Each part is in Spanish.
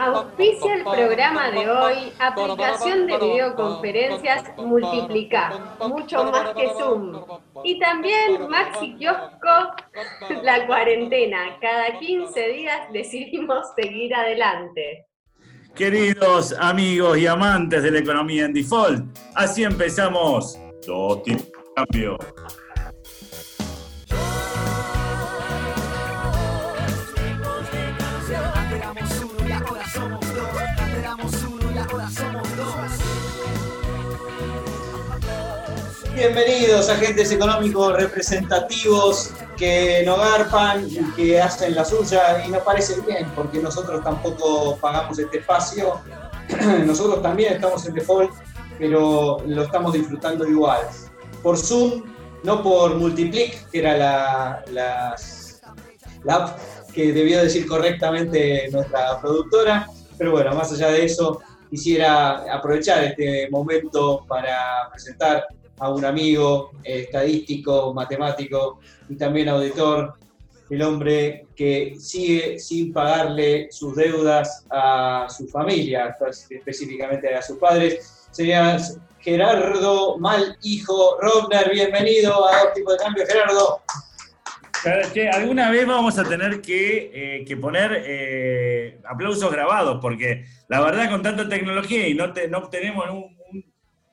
Auspicia el programa de hoy, aplicación de videoconferencias Multiplica, mucho más que Zoom. Y también Maxi Kiosco, la cuarentena. Cada 15 días decidimos seguir adelante. Queridos amigos y amantes de la economía en default, así empezamos. Dos tipos de cambio. Bienvenidos agentes económicos representativos que no garpan y que hacen la suya y nos parece bien porque nosotros tampoco pagamos este espacio. nosotros también estamos en default, pero lo estamos disfrutando igual. Por Zoom, no por Multiplic, que era la, la, la app que debió decir correctamente nuestra productora, pero bueno, más allá de eso, quisiera aprovechar este momento para presentar a un amigo estadístico, matemático y también auditor, el hombre que sigue sin pagarle sus deudas a su familia, específicamente a sus padres. Sería Gerardo Mal Hijo Robner, bienvenido a Dos Tipos de Cambio, Gerardo. Que alguna vez vamos a tener que, eh, poner eh, aplausos grabados, porque la verdad con tanta tecnología y no, no obtenemos un,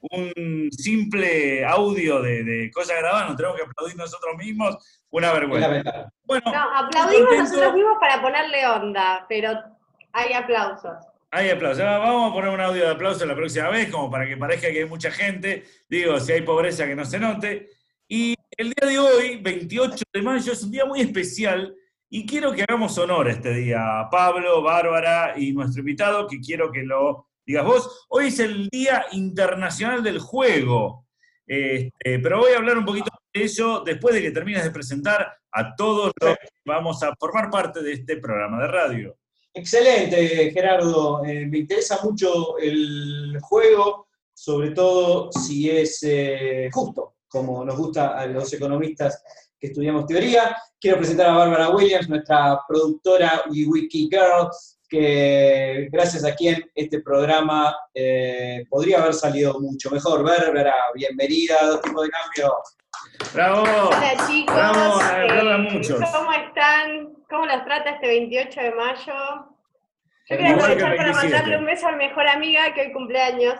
un simple audio de, cosas grabadas, nos tenemos que aplaudir nosotros mismos, una vergüenza. Bueno, no, aplaudimos nosotros mismos para ponerle onda, pero hay aplausos. Hay aplausos. Vamos a poner un audio de aplauso la próxima vez, como para que parezca que hay mucha gente. Digo, si hay pobreza que no se note. Y el día de hoy, 28 de mayo, es un día muy especial y quiero que hagamos honor a este día. Pablo, Bárbara y nuestro invitado, que quiero que lo digas vos. Hoy es el Día Internacional del Juego, este, pero voy a hablar un poquito de eso después de que termines de presentar a todos los que vamos a formar parte de este programa de radio. Excelente, Gerardo. Eh, me interesa mucho el juego, sobre todo si es eh, justo, como nos gusta a los economistas que estudiamos teoría. Quiero presentar a Bárbara Williams, nuestra productora y Wiki Girl, que gracias a quien este programa eh, podría haber salido mucho mejor. Bárbara, bienvenida a Dos de Cambio. ¡Bravo! Hola chicos, Bravo, eh, ¿cómo están? ¿Cómo los trata este 28 de mayo? Yo quería aprovechar para mandarle un beso a mi mejor amiga que hoy cumpleaños.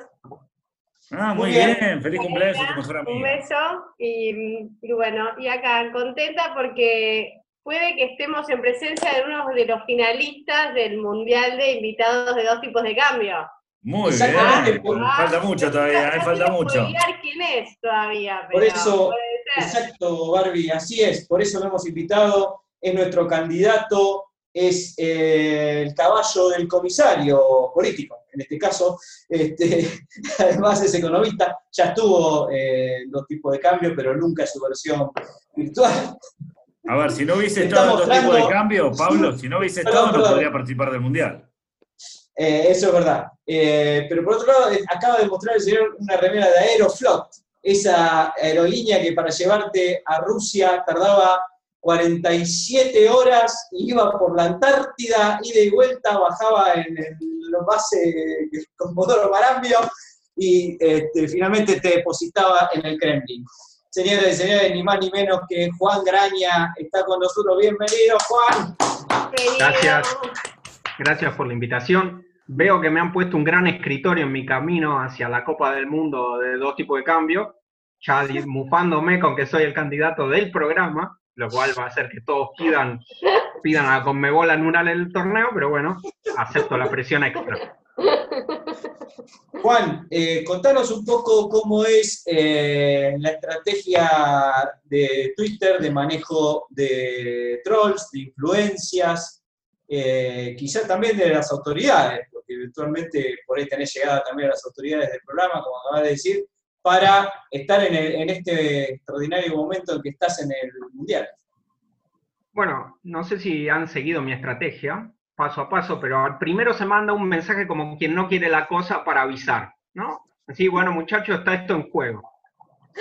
Ah, muy, bien. feliz cumpleaños a tu mejor amiga. Un beso y, y bueno, y acá contenta porque puede que estemos en presencia de uno de los finalistas del Mundial de Invitados de Dos Tipos de Cambio. Muy bien, falta mucho todavía, hay falta mucho. quién es todavía. por eso, exacto, Barbie, así es, por eso lo hemos invitado, es nuestro candidato, es eh, el caballo del comisario político, en este caso, este, además es economista, ya estuvo eh, en dos tipos de cambio, pero nunca en su versión virtual. A ver, si no hubiese estado en dos tipos de cambio, Pablo, si no hubiese estado, no podría participar del Mundial. Eh, eso es verdad. Eh, pero por otro lado, acaba de mostrar el señor una remera de Aeroflot, esa aerolínea que para llevarte a Rusia tardaba 47 horas, iba por la Antártida, ida y vuelta, bajaba en el base con motor Marambio y este, finalmente te depositaba en el Kremlin. Señores y señores, ni más ni menos que Juan Graña está con nosotros. Bienvenido, Juan. Gracias. Gracias por la invitación. Veo que me han puesto un gran escritorio en mi camino hacia la Copa del Mundo de dos tipos de cambio, ya mufándome con que soy el candidato del programa, lo cual va a hacer que todos pidan, pidan a Conmebol anular el torneo, pero bueno, acepto la presión extra. Juan, eh, contanos un poco cómo es eh, la estrategia de Twitter de manejo de trolls, de influencias, eh, quizá también de las autoridades, porque eventualmente por ahí tenés llegada también a las autoridades del programa, como acabas de decir, para estar en, este extraordinario momento en que estás en el Mundial. Bueno, no sé si han seguido mi estrategia, paso a paso, pero primero se manda un mensaje como quien no quiere la cosa para avisar, ¿no? Así, bueno, muchachos, está esto en juego.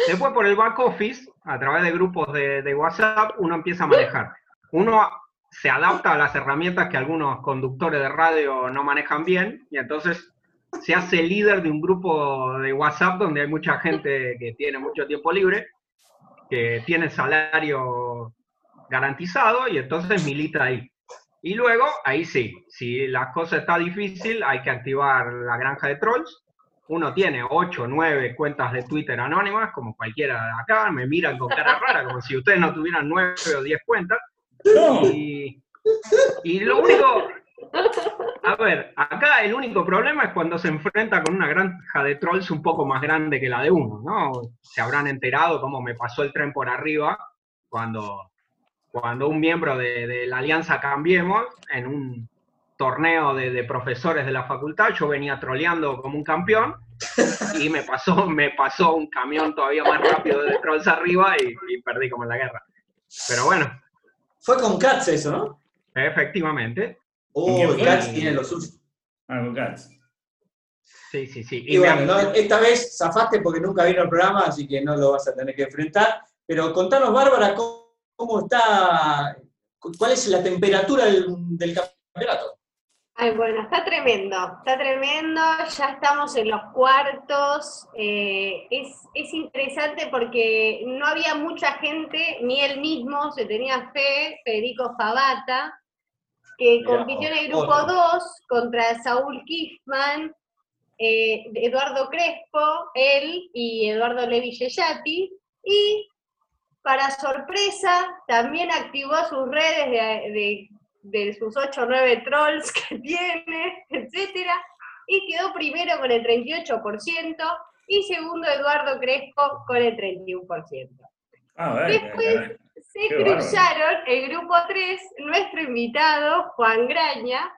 Después por el back office, a través de grupos de WhatsApp, uno empieza a manejar. Uno se adapta a las herramientas que algunos conductores de radio no manejan bien y entonces se hace líder de un grupo de WhatsApp donde hay mucha gente que tiene mucho tiempo libre, que tiene salario garantizado y entonces milita ahí. Y luego, ahí sí, si la cosa está difícil, hay que activar la granja de trolls. Uno tiene 8 o 9 cuentas de Twitter anónimas, como cualquiera de acá, me miran con cara rara, como si ustedes no tuvieran 9 o 10 cuentas. Y, y lo único, a ver, acá el único problema es cuando se enfrenta con una granja de trolls un poco más grande que la de uno, ¿no? Se habrán enterado cómo me pasó el tren por arriba cuando, cuando un miembro de, la Alianza Cambiemos, en un torneo de, profesores de la facultad, yo venía troleando como un campeón y me pasó, me pasó un camión todavía más rápido de trolls arriba y, y perdí como en la guerra. Pero bueno. Fue con Katz eso, ¿no? Efectivamente. Oh, Katz tiene lo suyo. Ah, con Katz. Sí, sí, sí. Y, bueno, esta vez zafaste porque nunca vino al programa, así que no lo vas a tener que enfrentar. Pero contanos, Bárbara, cómo, está, cuál es la temperatura del, campeonato. Ay, bueno, está tremendo, está tremendo, ya estamos en los cuartos, eh, es, es, interesante porque no había mucha gente, ni él mismo se tenía fe, Federico Fabata, que compitió en el grupo 2 contra Saúl Kiffman, eh, Eduardo Crespo, él y Eduardo Levi Yeyati, y para sorpresa también activó sus redes de, de, sus 8 o 9 trolls que tiene, etc. Y quedó primero con el 38% y segundo Eduardo Crespo con el 31%. Después se cruzaron el grupo 3, nuestro invitado Juan Graña,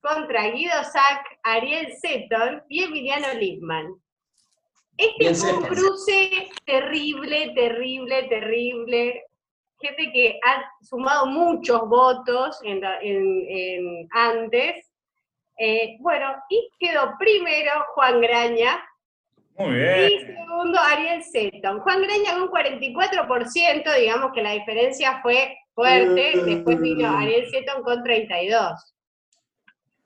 contra Guido Sack, Ariel Seton y Emiliano Lipman. Este fue un cruce terrible, terrible, terrible. Gente que ha sumado muchos votos en, antes. Eh, bueno, y quedó primero Juan Graña, muy bien. Y segundo, Ariel Seton. Juan Greña con un 44%, digamos que la diferencia fue fuerte. Mm. Después vino Ariel Seton con 32%.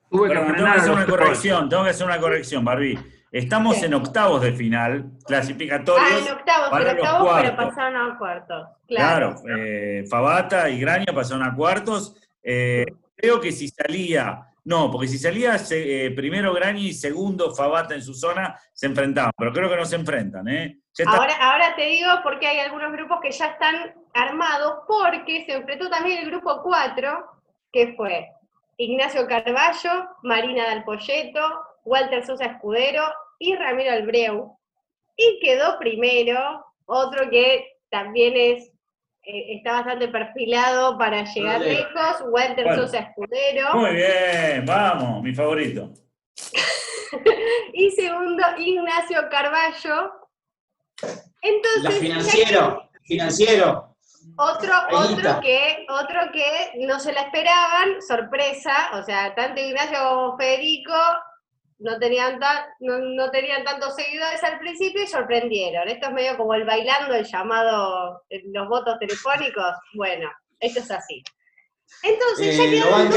Tuve que tengo que hacer una corrección, tengo que hacer una corrección, Barbie. Estamos en octavos de final, clasificatorios. Ah, en octavos, para en octavos, pero pasaron a cuartos. Claro, eh, Fabata y Graña pasaron a cuartos. Eh, creo que si salía no, porque si salía eh, primero Grani y segundo Fabata en su zona, se enfrentaban, pero creo que no se enfrentan. ¿eh? Ahora, ahora te digo porque hay algunos grupos que ya están armados, porque se enfrentó también el grupo 4, que fue Ignacio Carballo, Marina Del Walter Sosa Escudero y Ramiro Albreu. Y quedó primero otro que también es está bastante perfilado para llegar lejos. Walter Sosa Escudero. Muy bien, vamos, mi favorito. y segundo, Ignacio Carballo. Entonces, financiero, financiero. Otro, otro que, otro que no se la esperaban, sorpresa, o sea, tanto Ignacio como Federico no tenían, no, tenían tantos seguidores al principio y sorprendieron. Esto es medio como el bailando, el llamado, los votos telefónicos. Bueno, esto es así. Entonces, ya eh, quedaron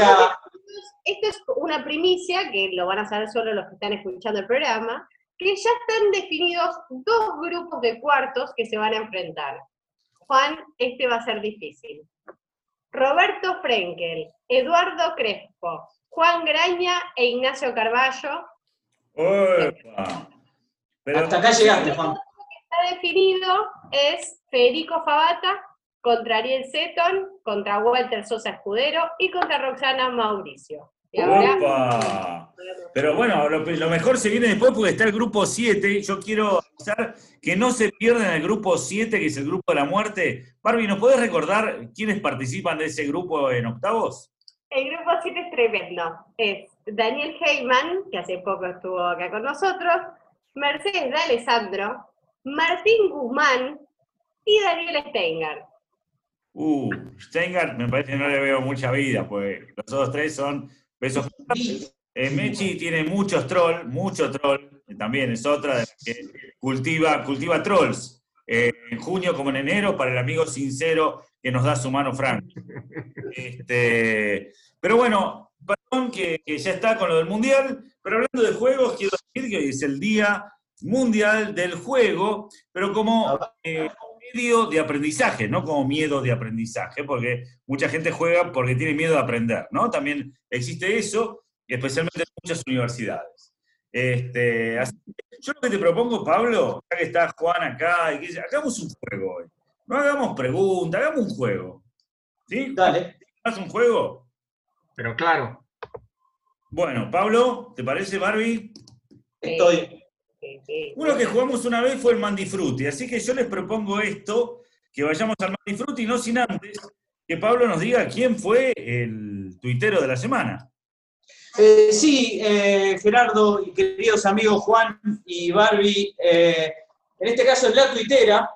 Esto es una primicia, que lo van a saber solo los que están escuchando el programa, que ya están definidos dos grupos de cuartos que se van a enfrentar. Juan, este va a ser difícil. Roberto Frenkel, Eduardo Crespo, Juan Graña e Ignacio Carballo pero Hasta acá llegaste, Juan. Lo que está definido es Federico Fabata contra Ariel Seton, contra Walter Sosa Escudero y contra Roxana Mauricio. Pero bueno, lo, mejor se viene después porque está el grupo 7. Yo quiero avisar que no se pierdan el grupo 7, que es el grupo de la muerte. Barbie, ¿nos podés recordar quiénes participan de ese grupo en octavos? El grupo 7 es tremendo. Es Daniel Heyman, que hace poco estuvo acá con nosotros, Mercedes de Alessandro, Martín Guzmán y Daniel Steingart. Uh, Steingart me parece que no le veo mucha vida, pues los otros tres son besos. Eh, Mechi tiene muchos trolls, mucho troll, también es otra que cultiva, cultiva trolls. eh, en junio como en enero para el amigo sincero que nos da su mano franca. Este, pero bueno, perdón que, ya está con lo del Mundial, pero hablando de juegos, quiero decir que hoy es el Día Mundial del Juego, pero como eh, medio de aprendizaje, no como miedo de aprendizaje, porque mucha gente juega porque tiene miedo de aprender, ¿no? También existe eso, especialmente en muchas universidades. Este, yo lo que te propongo, Pablo, ya que está Juan acá, y que, hagamos un juego hoy. No hagamos preguntas, hagamos un juego. ¿Sí? Dale. ¿Haz un juego? Pero claro. Bueno, Pablo, ¿te parece, Barbie? Estoy. Uno que jugamos una vez fue el Mandifrutti, así que yo les propongo esto, que vayamos al Mandifrutti, no sin antes que Pablo nos diga quién fue el tuitero de la semana. Eh, sí, eh, Gerardo y queridos amigos Juan y Barbie, eh, en este caso es la tuitera.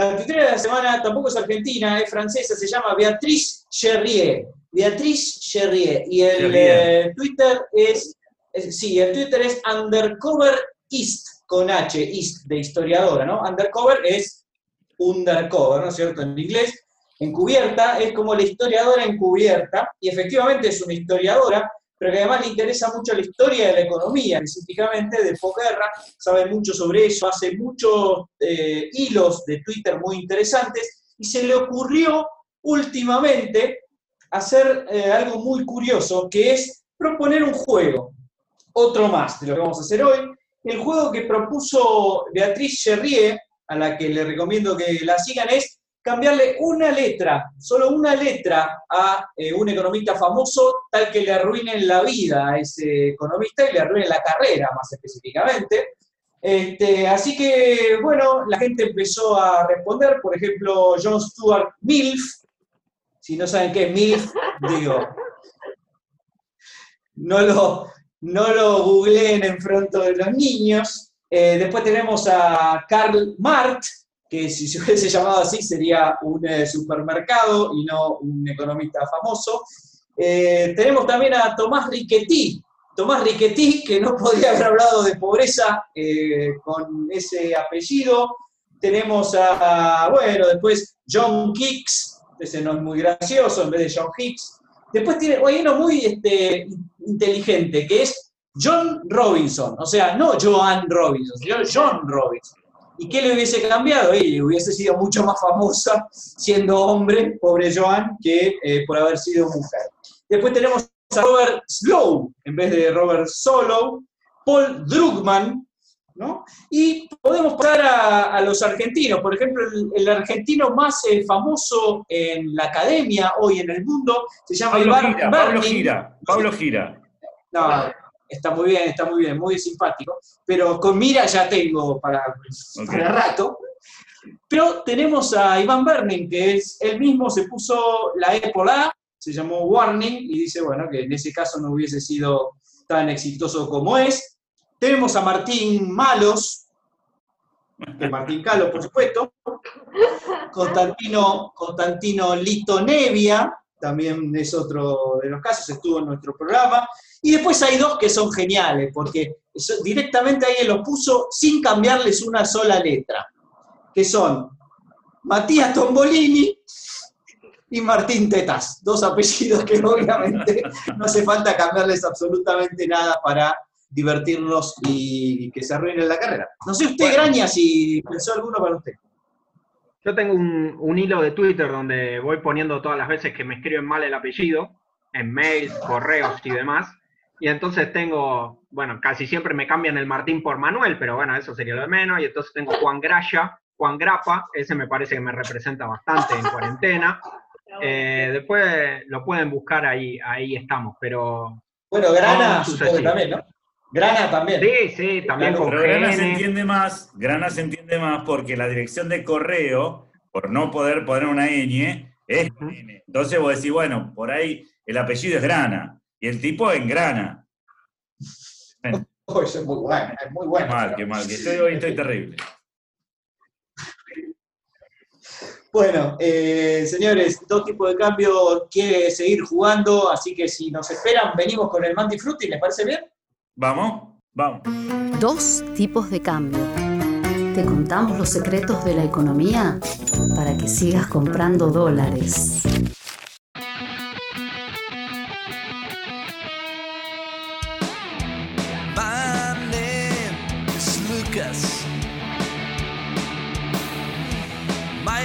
La tuitera de la semana tampoco es argentina, es francesa, se llama Beatriz Cherrier. Beatriz Cherrier. Y el Twitter es, sí, el Twitter es Undercover East, con H, East, de historiadora, ¿no? Undercover es undercover, ¿no es cierto? En inglés. Encubierta es como la historiadora encubierta, y efectivamente es una historiadora pero que además le interesa mucho la historia de la economía, específicamente de posguerra, sabe mucho sobre eso, hace muchos eh, hilos de Twitter muy interesantes, y se le ocurrió últimamente hacer eh, algo muy curioso, que es proponer un juego, otro más de lo que vamos a hacer hoy. El juego que propuso Beatriz Cherrier, a la que le recomiendo que la sigan, es cambiarle una letra, solo una letra a eh, un economista famoso, tal que le arruinen la vida a ese economista y le arruinen la carrera más específicamente. Este, así que, bueno, la gente empezó a responder, por ejemplo, John Stuart Milf, si no saben qué es Milf, digo, no lo, no lo googleen en frente de los niños. Eh, después tenemos a Karl Marx, que si se hubiese llamado así sería un eh, supermercado y no un economista famoso. Eh, tenemos también a Tomás Riquetí, Tomás Riquetí, que no podría haber hablado de pobreza eh, con ese apellido. Tenemos a, bueno, después John Hicks, ese no es muy gracioso en vez de John Hicks. Después tiene, hay uno muy este, inteligente, que es John Robinson, o sea, no Joan Robinson, John Robinson. ¿Y qué le hubiese cambiado? Y hubiese sido mucho más famosa siendo hombre, pobre Joan, que eh, por haber sido mujer. Después tenemos a Robert Slow, en vez de Robert Solo, Paul Drugman, ¿no? Y podemos pasar a, los argentinos. Por ejemplo, el, argentino más eh, famoso en la academia hoy en el mundo se llama Pablo Gira, Pablo Gira. Pablo Gira. No, está muy bien, está muy bien, muy simpático, pero con Mira ya tengo para, rato. Pero tenemos a Iván Berning, que es él mismo se puso la E por A, se llamó Warning, y dice, bueno, que en ese caso no hubiese sido tan exitoso como es. Tenemos a Martín Malos, de Martín Calo, por supuesto. Constantino, Constantino Lito Nevia, también es otro de los casos, estuvo en nuestro programa. Y después hay dos que son geniales, porque directamente ahí lo puso sin cambiarles una sola letra, que son Matías Tombolini y Martín Tetas, dos apellidos que obviamente no hace falta cambiarles absolutamente nada para divertirnos y que se arruine la carrera. No sé usted, Graña, si pensó alguno para usted. Yo tengo un, hilo de Twitter donde voy poniendo todas las veces que me escriben mal el apellido, en mails, correos y demás. Y entonces tengo, bueno, casi siempre me cambian el Martín por Manuel, pero bueno, eso sería lo de menos. Y entonces tengo Juan Graya, Juan Grapa, ese me parece que me representa bastante en cuarentena. Eh, después lo pueden buscar ahí, ahí estamos, pero... Bueno, Grana también, ¿no? Grana también. Sí, sí, también con Grana se entiende más, Grana se entiende más porque la dirección de correo, por no poder poner una ñ, es Entonces vos decís, bueno, por ahí el apellido es Grana y el tipo en Grana. Oh, eso es muy bueno, es muy bueno. Qué mal, qué mal, que estoy hoy estoy terrible. Bueno, eh, señores, dos tipos de cambio quiere seguir jugando, así que si nos esperan, venimos con el Manti Frutti, ¿les parece bien? Vamos, vamos. Dos tipos de cambio. Te contamos los secretos de la economía para que sigas comprando dólares.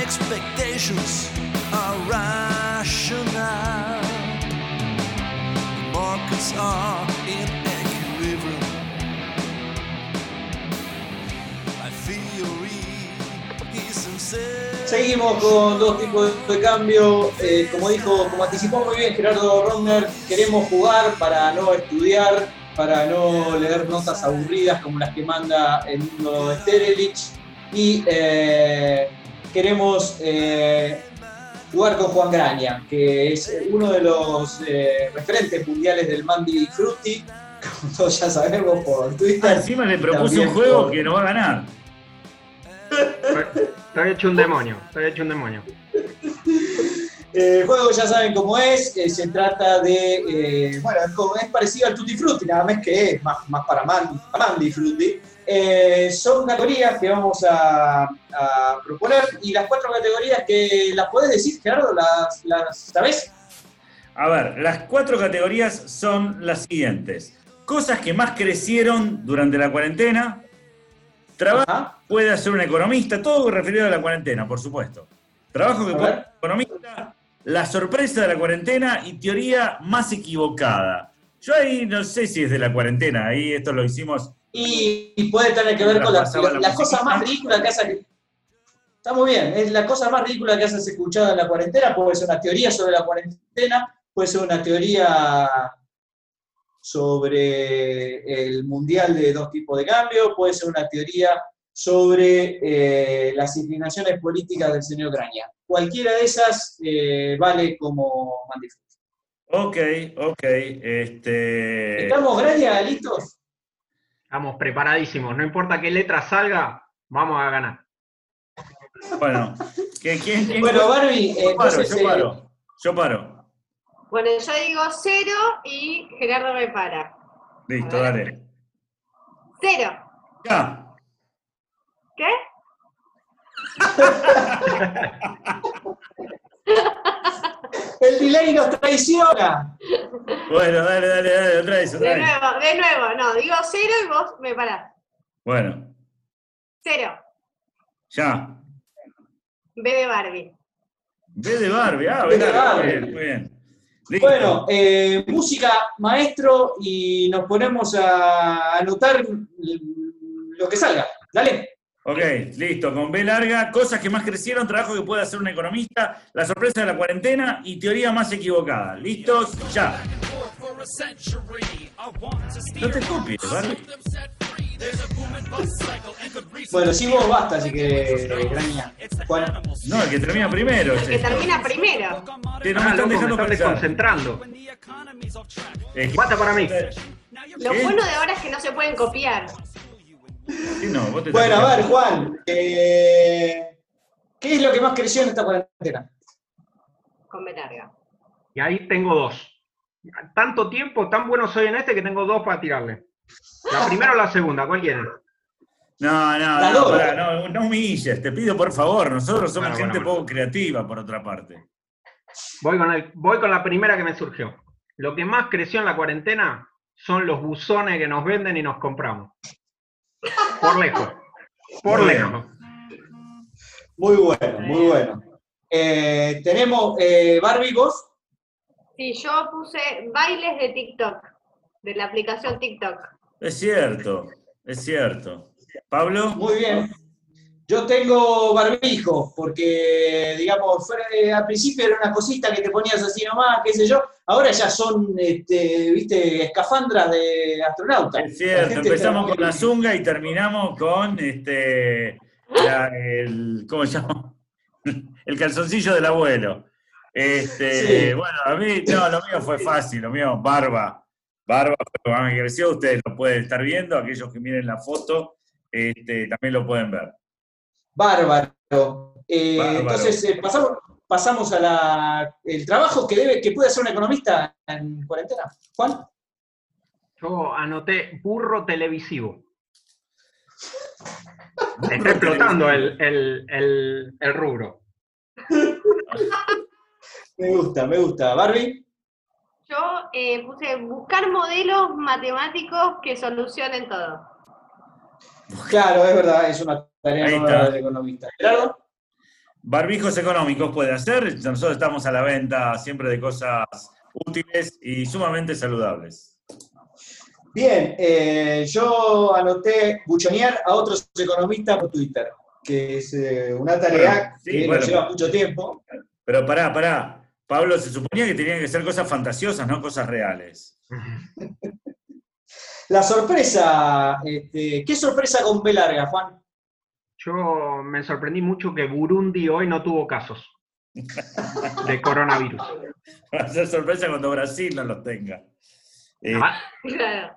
Expectations are rational. Markets are in equilibrium. My theory is sincere. Seguimos con dos tipos de cambio. Eh, como dijo, como anticipó muy bien Gerardo Ronner, queremos jugar para no estudiar, para no leer notas aburridas como las que manda el mundo de Sterelich. Y eh, queremos eh, jugar con Juan Graña, que es uno de los eh, referentes mundiales del Mandy Frutti, como todos ya sabemos por Twitter. Ah, encima le propuse un juego por... que no va a ganar. Estoy hecho un demonio, estoy hecho un demonio. El juego ya saben cómo es, eh, se trata de, eh, bueno, es parecido al Tutti Frutti, nada más que es más, más para Mandy, Mandy Frutti. Eh, son categorías que vamos a, a, proponer y las cuatro categorías que las podés decir, Gerardo, las, las sabés. A ver, las cuatro categorías son las siguientes. Cosas que más crecieron durante la cuarentena. Trabajo Ajá. puede hacer un economista, todo referido a la cuarentena, por supuesto. Trabajo que puede hacer un economista, la sorpresa de la cuarentena y teoría más equivocada. Yo ahí no sé si es de la cuarentena, ahí esto lo hicimos y, y, puede tener que ver con la, la, la, la cosa más ridícula que hace. Está muy bien, es la cosa más ridícula que has escuchado en la cuarentena, puede ser una teoría sobre la cuarentena, puede ser una teoría sobre el mundial de dos tipos de cambio, puede ser una teoría sobre eh, las inclinaciones políticas del señor Graña. Cualquiera de esas eh, vale como manifiesto. Ok, ok. Este... ¿Estamos, Graña, listos? Estamos preparadísimos. No importa qué letra salga, vamos a ganar. Bueno, ¿quién, quién, bueno Barbie, yo, paro, yo paro. Yo paro. Bueno, yo digo cero y Gerardo me para. Listo, dale. Cero. Ya. ¿Qué? El delay nos traiciona. Bueno, dale, dale, dale, otra vez, otra de vez. nuevo, de nuevo, no, digo cero y vos me parás. Bueno. Cero. Ya. B de Barbie. B de Barbie, ah, B de Barbie. Muy bien, muy bien. Listo. Bueno, eh, música maestro y nos ponemos a anotar lo que salga. Dale. Ok, listo. Con B larga, cosas que más crecieron, trabajo que puede hacer un economista, la sorpresa de la cuarentena y teoría más equivocada. ¿Listos? Ya. No te copies, ¿vale? Bueno, si vos basta, así que graña. No, el que termina primero. El que termina primero. Que no me están dejando me pensar. concentrando. Es que- Basta para mí. Lo ¿Qué? bueno de ahora es que no se pueden copiar. Sí, no, vos te Bueno, estás a ver, Juan. eh, ¿Qué es lo que más creció en esta cuarentena? Con larga. Y ahí tengo dos. Tanto tiempo, tan bueno soy en este que tengo dos para tirarle. La primera o la segunda, ¿cuál quieren? No, no, La no, no, no humilles, te pido por favor, nosotros somos Bueno, gente bueno, poco creativa, por otra parte. Voy con, el, voy con la primera que me surgió. Lo que más creció en la cuarentena son los buzones que nos venden y nos compramos. Por lejos. Por Muy lejos. Muy bueno, muy bueno. Eh, tenemos eh, Barbie, vos. Sí, yo puse bailes de TikTok, de la aplicación TikTok. Es cierto, es cierto. Pablo, Muy bien. Yo tengo barbijo, porque, digamos, al principio era una cosita que te ponías así nomás, qué sé yo. Ahora ya son, este, viste, escafandras de astronauta. es cierto, empezamos con la zunga y terminamos con este la- el, ¿cómo se llama? El calzoncillo del abuelo. Este, Sí. bueno, a mí, no, lo mío fue fácil, lo mío, barba. Barba fue lo que creció, ustedes lo pueden estar viendo, aquellos que miren la foto, este, también lo pueden ver. Bárbaro. Eh, Bárbaro. Entonces, eh, pasamos, pasamos a la, el trabajo que, debe, que puede hacer un economista en cuarentena. Juan. Yo anoté burro televisivo. Me está explotando el, el, el, el rubro. Me gusta, me gusta. Barbie, Yo eh, puse buscar modelos matemáticos que solucionen todo. Claro, es verdad, es una tarea nueva del economista. Gerardo, Barbijos económicos puede hacer. Nosotros estamos a la venta siempre de cosas útiles y sumamente saludables. bien, eh, yo anoté buchonear a otros economistas por Twitter, que es eh, una tarea Bueno, sí, que bueno. nos lleva mucho tiempo. Pero pará, pará. Pablo, se suponía que tenían que ser cosas fantasiosas, no cosas reales. La sorpresa, este, ¿qué sorpresa con B larga, Juan? Yo me sorprendí mucho que Burundi hoy no tuvo casos de coronavirus. Va a ser sorpresa cuando Brasil no los tenga. Eh, Ah, Claro.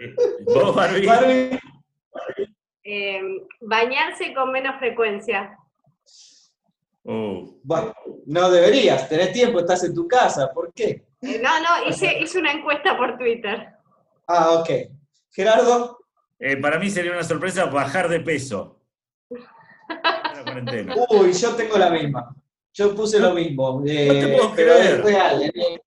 eh, ¿Vos, Barbie? Barbie, Eh, bañarse con menos frecuencia. Oh, bueno, no deberías, tenés tiempo, estás en tu casa, ¿por qué? Eh, no, no, hice, hice una encuesta por Twitter. Ah, ok. Gerardo, eh, para mí sería una sorpresa bajar de peso. La uy, yo tengo la misma. Yo puse lo mismo. eh, No te puedo pero creer. es real. En, mi-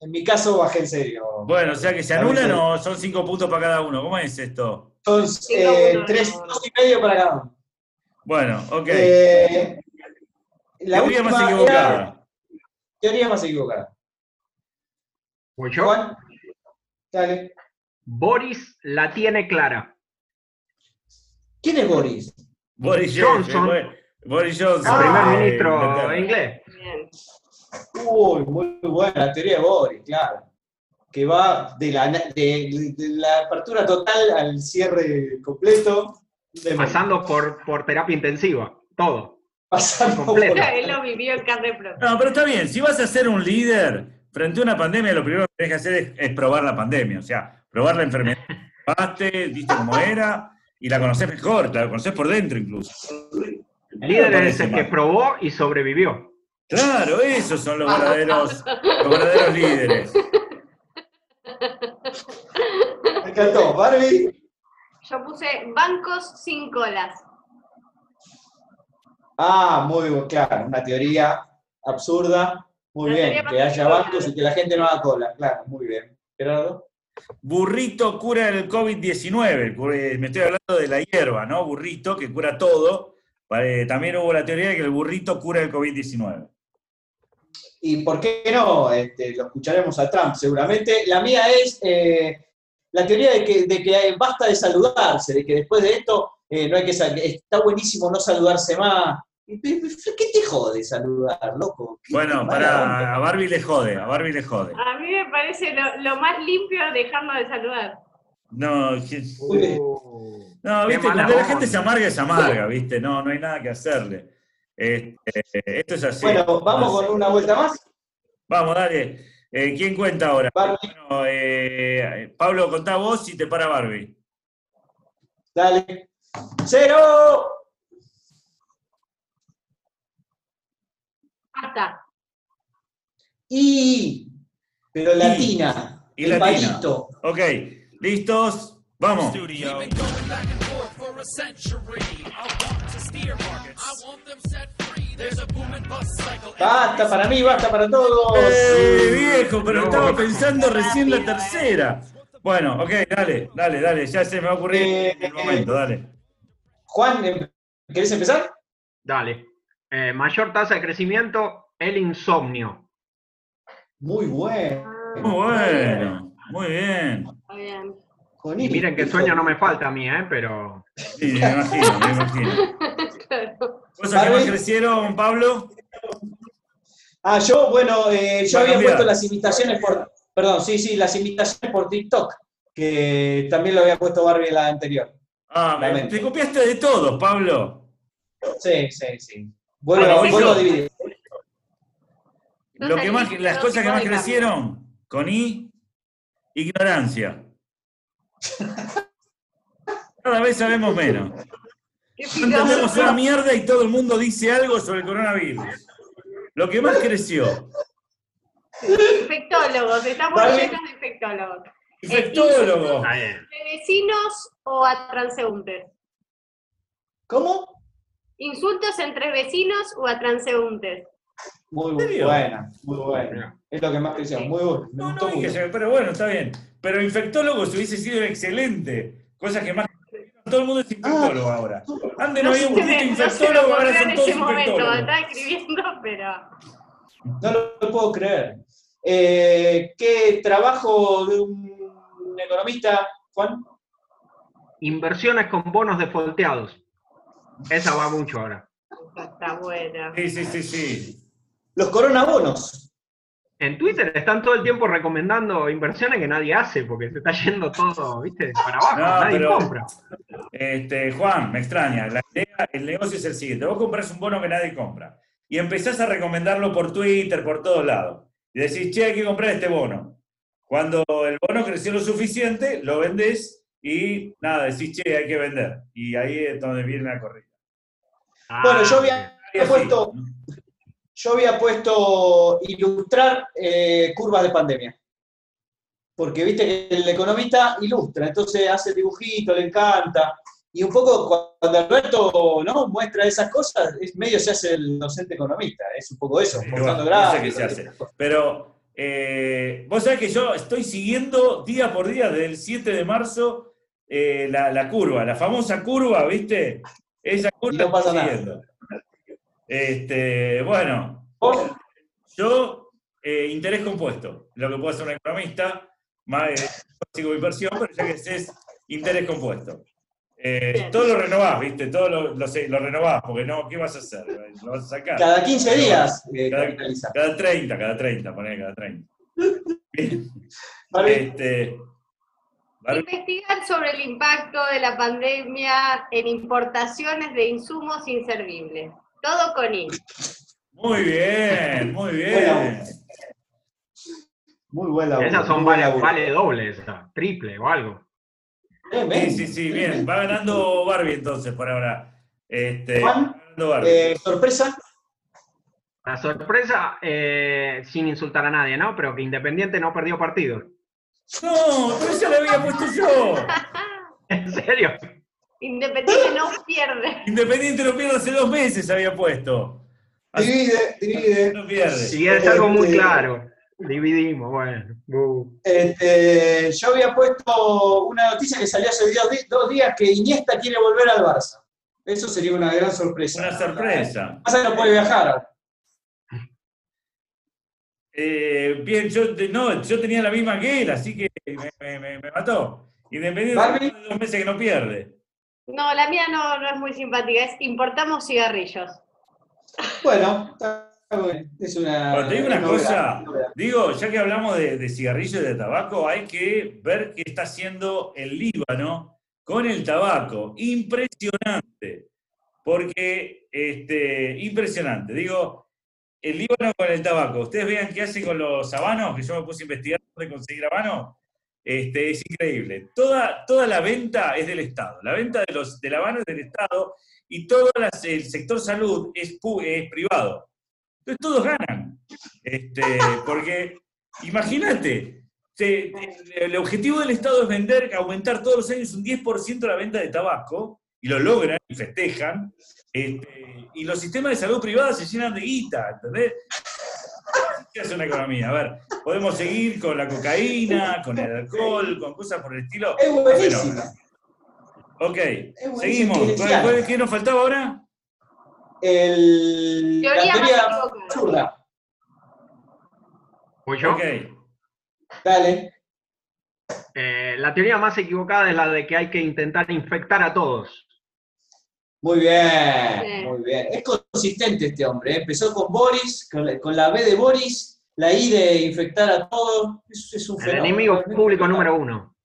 en mi caso bajé en serio. Bueno, o sea que se anulan o son cinco puntos para cada uno. ¿Cómo es esto? Son eh, tres, dos y medio para cada uno. Bueno, ok. Eh, la Teoría más última equivocada. era- teoría más equivocada. voy yo. Juan, dale. Boris la tiene clara. ¿Quién es Boris? Boris Johnson. Johnson. Boris Johnson. Ah, primer eh, ministro Inglaterra. inglés. Bien. Uy, muy buena la teoría de Boris, claro. Que va de la, de, de la apertura total al cierre completo. de- Pasando por, por terapia intensiva. Todo. pasando completo. por- Él lo vivió en carne propia. No, pero está bien. Si vas a ser un líder frente a una pandemia, lo primero que tenés que hacer es, es probar la pandemia. O sea, probar la enfermedad. Probaste, viste cómo era y la conocés mejor, la conocés por dentro incluso. El líder es el que probó y sobrevivió. Claro, esos son los verdaderos, los verdaderos líderes. Me encantó. Barbie. Yo puse bancos sin colas. Ah, muy bien, claro. Una teoría absurda. Muy Una bien. Que haya bancos y que la gente no haga cola. Claro, muy bien. Gerardo. Burrito cura el COVID-19. Cu- eh, Me estoy hablando de la hierba, ¿no? Burrito, que cura todo. También hubo la teoría de que el burrito cura el COVID-19. Y por qué no, este, lo escucharemos a Trump seguramente. La mía es eh, la teoría de que, basta de saludarse, de que después de esto eh, no hay que está buenísimo no saludarse más. ¿Qué te jode saludar, loco? ¿Qué Bueno, para a Barbie le jode, a Barbie le jode. A mí me parece lo, lo más limpio dejarlo de saludar. No. Uh, no viste, cuando la gente se amarga, se amarga, viste, no, no hay nada que hacerle. Este, esto es así. Bueno, vamos con una vuelta más. Vamos, dale. Eh, ¿Quién cuenta ahora? Barbie, Bueno, eh, Pablo, contá vos y te para Barbie. dale. ¡Cero! Y, pero latina. Y el latina. palito. Ok, listos, vamos. Studio. Basta para mí, basta para todos. ¡Eh, viejo! Pero No. estaba pensando recién la tercera. Bueno, ok, dale, dale, dale, ya se me va a ocurrir Eh, el momento, dale. Juan, em- ¿querés empezar? Dale. Eh, mayor tasa de crecimiento, el insomnio. Muy bueno. Muy bueno, muy bien. Y miren que sueño no me falta a mí, ¿eh? Pero Sí, me imagino, me imagino. Claro. ¿Cosas que más crecieron, Pablo? Ah, yo, bueno, eh, yo había cambiar. puesto las imitaciones por, perdón, sí, sí, las imitaciones por TikTok, que también lo había puesto Barbie en la anterior. Ah, me- Lamento. te copiaste de todos, Pablo. Sí, sí, sí. Vuelvo, Bueno, vuelvo a dividir. Lo que más, las cosas que más crecieron, con I, ignorancia. Cada vez sabemos menos. No entendemos una mierda y todo el mundo dice algo sobre el coronavirus. Lo que más creció, Infectólogos, estamos llenos de infectólogos. infectólogo. está bien. ¿De vecinos o a transeúntes? ¿Cómo? Insultos entre vecinos o a transeúntes. Muy buena, muy buena. Es lo que más decía, muy bueno. Me No, gustó no dije, mucho. pero bueno, está bien. Pero infectólogos hubiese sido excelente. Cosa que más. Todo el mundo es infectólogo ahora. Antes no, No había un no me infectólogo, ahora son en todos ese momento, estaba escribiendo, pero... No lo puedo creer. Eh, ¿Qué trabajo de un economista, Juan? Inversiones con bonos defolteados. Esa va mucho ahora. Está buena. Sí, sí, sí, sí. Los coronabonos. En Twitter están todo el tiempo recomendando inversiones que nadie hace, porque se está yendo todo, ¿viste? Para abajo, No, nadie pero- compra. Este, Juan, me extraña. La idea, el negocio es el siguiente. Vos compras un bono que nadie compra y empezás a recomendarlo por Twitter, por todos lados. Y decís, che, hay que comprar este bono. Cuando el bono creció lo suficiente, lo vendés y nada, decís, che, hay que vender. Y ahí es donde viene la corrida. Bueno, yo Ah, había Y así, puesto, yo había puesto ilustrar eh, curvas de pandemia. Porque viste que el economista ilustra, entonces hace dibujito, le encanta. Y un poco cuando Alberto ¿no? muestra esas cosas, es medio se hace el docente economista, es un poco eso, mostrando bueno, no sé qué gráficos. se hace. Pero eh, vos sabés que yo estoy siguiendo día por día, desde el 7 de marzo, eh, la, la curva, la famosa curva, ¿viste? Esa curva no pasa nada. Este, bueno, ¿Vos? yo, eh, interés compuesto, lo que puede hacer un economista, más eh, de inversión, pero ya que es interés compuesto. Eh, todo lo renovás, ¿viste? Todo lo, lo, renovás, porque no, ¿qué vas a hacer? ¿Lo vas a sacar? Cada 15 días eh, Cada-. Cada 30, cada 30, poné cada 30. Bien. Barbie, Este, Investigar sobre el impacto de la pandemia en importaciones de insumos inservibles. Todo con I. muy bien, muy bien. Muy buen laburo. Esas son vale, vale doble, esa, triple o algo. Sí, sí, sí, bien. Va ganando Barbie entonces por ahora. Este, Juan, va ganando Barbie. Eh, sorpresa, La sorpresa, eh, sin insultar a nadie, ¿no? Pero que Independiente no perdió partido. No, pero esa la había puesto yo. ¿En serio? Independiente no pierde. Independiente lo pierde hace dos meses, había puesto. Así divide, divide. no pierde. Y es algo muy claro. Dividimos, bueno. bu. Este, yo había puesto una noticia que salió hace dos, días que Iniesta quiere volver al Barça. Eso sería una gran sorpresa. Una sorpresa. Pasa que no puede viajar. Eh, bien, yo, no, yo tenía la misma que él, así que me, me- me- me mató. Independiente Barbie. de dos meses que no pierde. No, la mía no, no es muy simpática, es importamos cigarrillos. Bueno, está. Es una. Bueno, te digo una cosa. Digo, ya que hablamos de, de cigarrillos y de tabaco, hay que ver qué está haciendo el Líbano con el tabaco. Impresionante. Porque, este, impresionante. Digo, el Líbano con el tabaco. Ustedes vean qué hace con los habanos, que yo me puse a investigar dónde conseguir habanos. Este, es increíble. Toda, toda la venta es del Estado. La venta de los, del habano es del Estado y todo las- el sector salud es, es privado. Entonces todos ganan. Este, porque, imagínate, el objetivo del Estado es vender, aumentar todos los años un 10% la venta de tabaco, y lo logran y festejan, este, y los sistemas de salud privada se llenan de guita, ¿entendés? ¿Qué hace una economía? A ver, podemos seguir con la cocaína, con el alcohol, con cosas por el estilo. Es buenísimo. Ok, buenísimo, seguimos. keynesiano. ¿Cuál- cuál- ¿Qué nos faltaba ahora? El, la Teoría más teoría equivocada. absurda. ¿Voy yo? Ok. Dale. Eh, la teoría más equivocada es la de que hay que intentar infectar a todos. Muy bien, muy bien. Es consistente este hombre. ¿eh? Empezó con Boris, con la, con la B de Boris, la I de infectar a todos. Es, es un El fenómeno. enemigo realmente público número uno.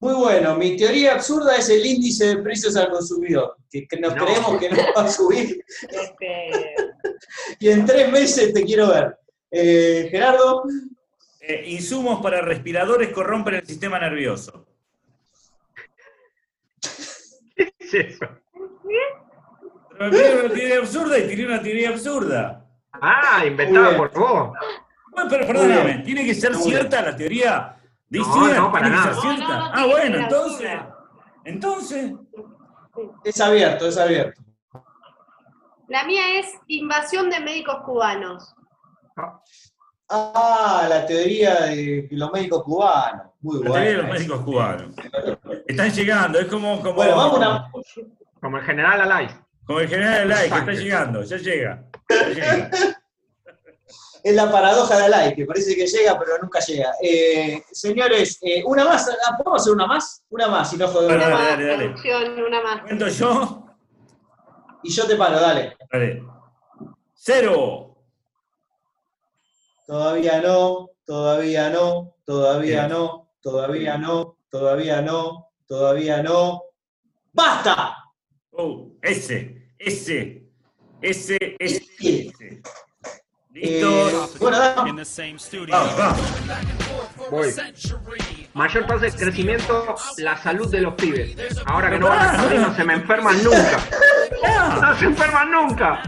Muy bueno. Mi teoría absurda es el índice de precios al consumidor, que, que nos No. creemos que no va a subir Este, y en tres meses te quiero ver. Eh, Gerardo, Eh, insumos para respiradores corrompen el sistema nervioso. ¿Qué es eso? Pero una teoría absurda y tiré una teoría absurda. Ah, inventada por vos. Bueno, pero perdóname. ¿tiene que ser cierta la teoría No, para ¿Tiene que nada. No, cierta? no, no ah, bueno, entonces. Entonces. Es abierto, es abierto. La mía es invasión de médicos cubanos. Ah, la teoría de los médicos cubanos. Muy La teoría de los médicos cubanos. Están llegando, es como, como, Bueno, vamos a Como el general Alais. como el general Lai, que está llegando, ya llega. ya llega. Es la paradoja de Alay, que parece que llega, pero nunca llega. Eh, señores, eh, una más, ah, ¿podemos hacer una más? Una más, si no jodemos. Dale, Una más, dale, dale. una más. ¿Cuento yo? Y yo te paro, dale. Dale. Cero. Todavía no, todavía no, todavía Bien. no, todavía no, todavía no, todavía no. ¡Basta! Oh, ese, ese, ese, ese, Ese. Eh, Listo. bueno. Voy. Mayor tasa de crecimiento, la salud de los pibes. Ahora que no van a salir, no se me enferman nunca. No se enferman nunca.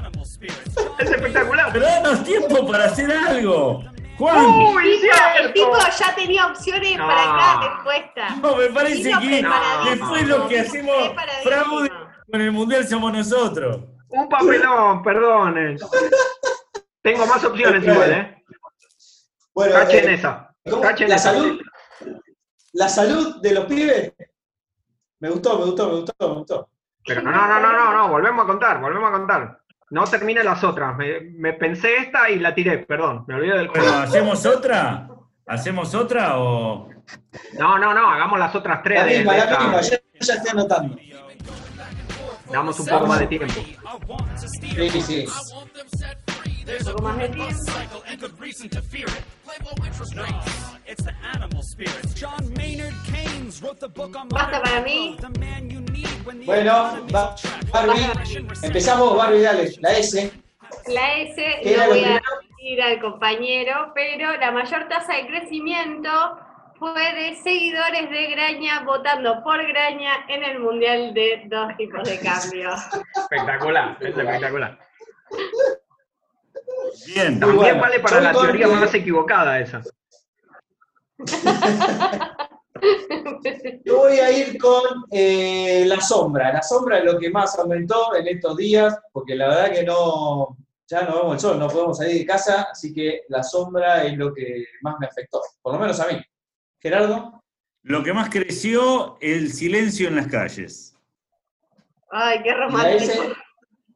Es espectacular. Pero danos tiempo para hacer algo. Juan, Uy, El tipo, el cierto. tipo ya tenía opciones No. para cada respuesta. no, me parece que después lo que hacemos con el mundial somos nosotros. Un papelón, perdonen. Tengo más opciones igual, ¿eh? Bueno, Cachen eh, esa. Cachen la esa. salud, la salud de los pibes. Me gustó, me gustó, me gustó, me gustó. Pero no, no, no, no, no, no, volvemos a contar, volvemos a contar. No termine las otras. Me, me pensé esta y la tiré, perdón. Me olvidé del juego. ¿hacemos otra? ¿Hacemos otra o...? No, no, no, hagamos las otras tres. La de- misma, de la esta. misma, yo ya estoy anotando. Damos un poco más de tiempo. Sí, sí. Un poco más de tiempo. John Maynard Keynes wrote the book on Basta para mí. the man you need when the Bueno, va- Barbie, empezamos, Barbie, dale, la S. La S ¿Qué era no voy a decir al compañero, pero la mayor tasa de crecimiento fue de seguidores de Graña votando por Graña en el Mundial de dos tipos de cambio. Espectacular, es espectacular. Bien. También bueno. vale para Yo la teoría más equivocada esa. Yo voy a ir con eh, la sombra. La sombra es lo que más aumentó en estos días, porque la verdad que no, ya no vemos el sol, no podemos salir de casa, así que la sombra es lo que más me afectó, por lo menos a mí. Gerardo, Lo que más creció, el silencio en las calles. Ay, qué romántico.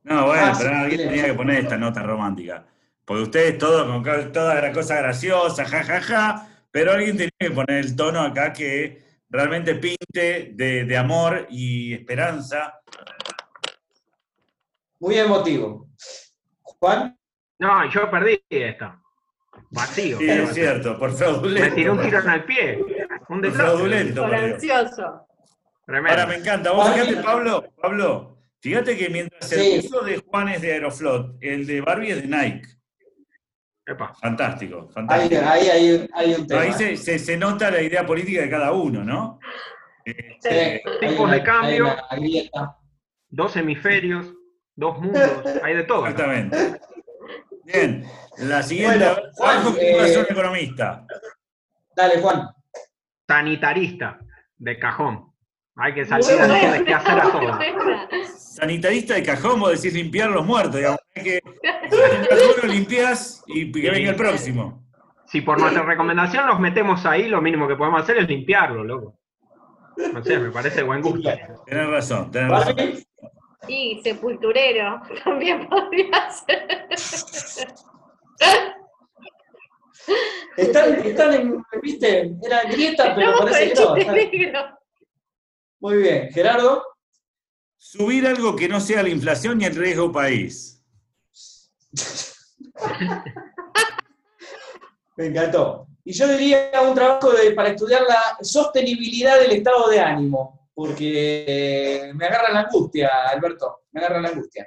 No, bueno, Ah, pero sí, alguien tenía que poner esta nota romántica. Porque ustedes todo con toda la cosa graciosa, jajaja, ja, ja, pero alguien tenía que poner el tono acá que realmente pinte de, de amor y esperanza. muy emotivo. Juan, No, yo perdí esta. Vacío. Sí, es cierto, por fraudulento. Me tiré un tiro en el pie. Un Por desastre. fraudulento, Por perdió. ansioso. Tremendo. Ahora me encanta. Vos fíjate, Pablo, Pablo, fíjate que mientras el Sí. curso de Juan es de Aeroflot, el de Barbie es de Nike. Epa. Fantástico, ahí, fantástico. ahí hay, un tema. ahí se, se- se nota la idea política de cada uno, ¿no? Sí, hay Tipos de cambio. Dos hemisferios, dos mundos, hay de todo. exactamente. Bien, la siguiente. Bueno, Juan, a eh, economista. Dale, Juan. Sanitarista, de cajón. Hay que salir decirle buena, qué hacer a buena. Sanitarista de cajón, vos decís limpiar los muertos, digamos. Hay que uno limpias y que venga el próximo. Si por nuestra recomendación nos metemos ahí, lo mínimo que podemos hacer es limpiarlo, loco. No sé, me parece buen gusto. Tenés razón, tenés razón. Y sepulturero también podría ser. están, están en, viste, era grieta, pero Estamos parece que no. Muy bien, Gerardo. Subir algo que no sea la inflación y el riesgo país. Me encantó. Y yo diría un trabajo de- para estudiar la sostenibilidad del estado de ánimo, porque eh, me agarra la angustia, Alberto, me agarra la angustia.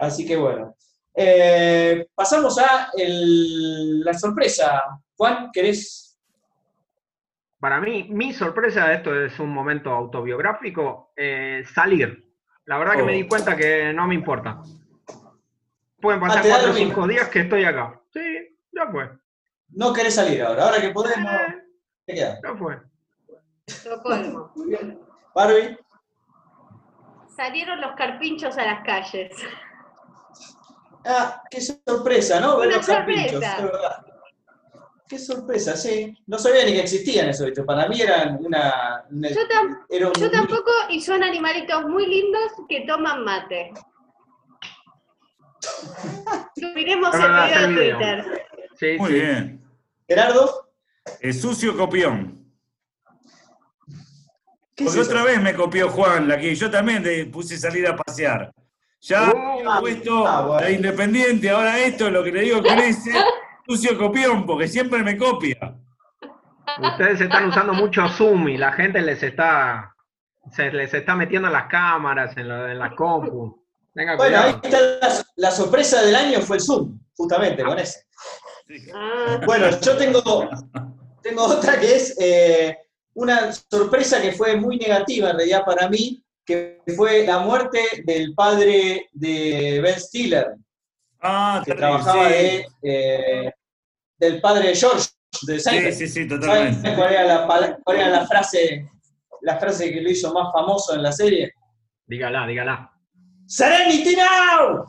Así que bueno. Eh, pasamos a el- la sorpresa. Juan, ¿querés? Para mí, mi sorpresa, esto es un momento autobiográfico, eh, salir. La verdad que Oh. me di cuenta que no me importa. Pueden pasar Ah, cuatro o lo cinco días que estoy acá. Sí, ya fue. No querés salir ahora. Ahora que podemos, Eh, te ya fue. Estocolmo. Muy bien. Barbie, salieron los carpinchos a las calles. Ah, qué sorpresa, ¿no? Ver Una los carpinchos, sorpresa. es verdad. Qué sorpresa, sí. No sabía ni que existían esos bichos. Para mí eran una. una- Yo, tam- era un- yo tampoco, y son animalitos muy lindos que toman mate. Subiremos el video video. Twitter. Sí, Muy sí. bien. Gerardo, Eh, sucio copión. ¿qué Porque es otra vez me copió Juan, la que yo también te puse salir a pasear. Ya Uh, he puesto ah, bueno. la Independiente, ahora esto, lo que le digo con ese, sucio copión, porque siempre me copia. Ustedes están usando mucho Zoom y la gente les está, se les está metiendo en las cámaras, en, lo- en la compu. Venga, Bueno, ahí está la, la sorpresa del año fue el Zoom, justamente con ese. Bueno, yo tengo, tengo otra que es eh, una sorpresa que fue muy negativa en realidad para mí, que fue la muerte del padre de Ben Stiller, Ah, que terrible, trabajaba sí. de, eh, del padre de George, de Sí, Seinfeld. sí, sí, ¿Saben totalmente. cuál era, la, cuál era la frase la frase que lo hizo más famoso en la serie? Dígala, dígala. ¡Serenity now!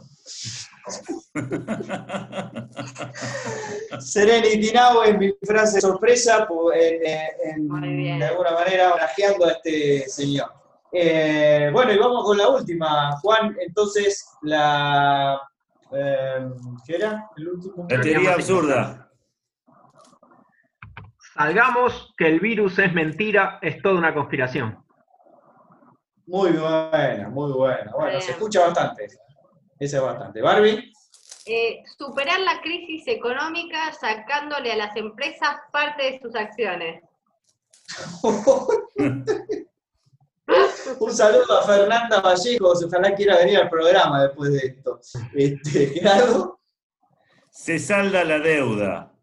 Serenity Now es mi frase sorpresa, en- en- bien. de alguna manera homenajeando a este señor. Eh, bueno, y vamos con la última, Juan. Entonces, la. eh, ¿Qué era? El último. La teoría absurda. Salgamos que el virus es mentira, es toda una conspiración. Muy buena, muy buena. Bueno, Bien. se escucha bastante. Ese es bastante. Barbie. eh, superar la crisis económica sacándole a las empresas parte de sus acciones. Un saludo a Fernanda Vallejos, ojalá quiera venir al programa después de esto. Este, Gerardo. Se salda la deuda.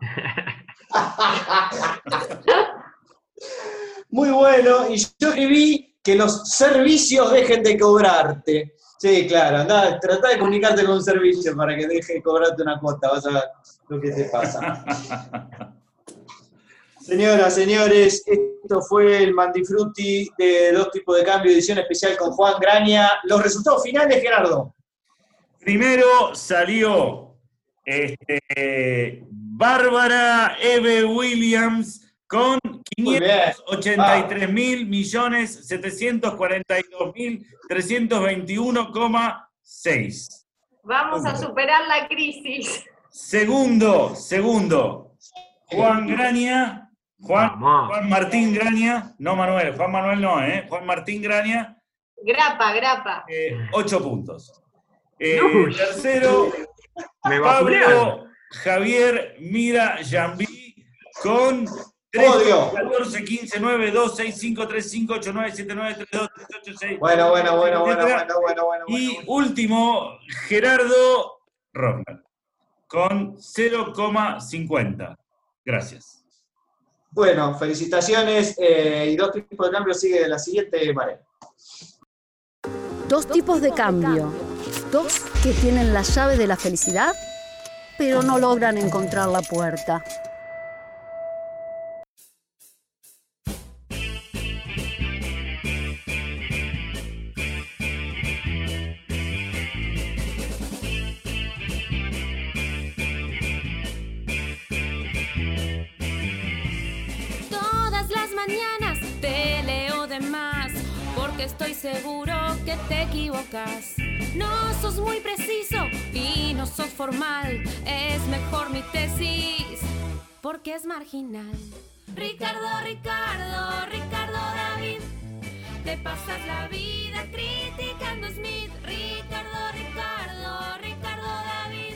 Muy bueno, y yo escribí que los servicios dejen de cobrarte. Sí, claro, anda, trata de comunicarte con un servicio para que deje de cobrarte una cuota, vas a ver lo que te pasa. Señoras, señores, esto fue el Mandifrutti de dos tipos de cambio, edición especial con Juan Graña. Los resultados finales, Gerardo. Primero salió este, Bárbara Eve Williams con Muy bien. 583 mil millones 742 mil 321,6. Vamos a superar la crisis. Segundo, segundo, Juan Graña, Juan, Martín Graña, no Manuel, Juan Manuel no, ¿eh? Juan Martín Graña, Grapa, grapa. eh, ocho puntos. Eh, tercero, Me. Pablo Javier Mira Yambí con 3, Odio. 14, 15, 9, 2, 6, 5, 3, 5, 8, 9, 7, 9, 3, 2, 3, 8, 6. Bueno, bueno, bueno, bueno, bueno, bueno, bueno. Y bueno. último, Gerardo Rovner, con 0,50. Gracias. Bueno, felicitaciones eh, y dos tipos de cambio sigue de la siguiente manera. Dos tipos de cambio. Dos que tienen la llave de la felicidad, pero no logran encontrar la puerta. Todas las mañanas te leo de más, porque estoy seguro que te equivocas. No sos muy preciso y no sos formal, es mejor mi tesis, porque es marginal. Ricardo, Ricardo, Ricardo David, te pasas la vida criticando a Smith. Ricardo, Ricardo, Ricardo David,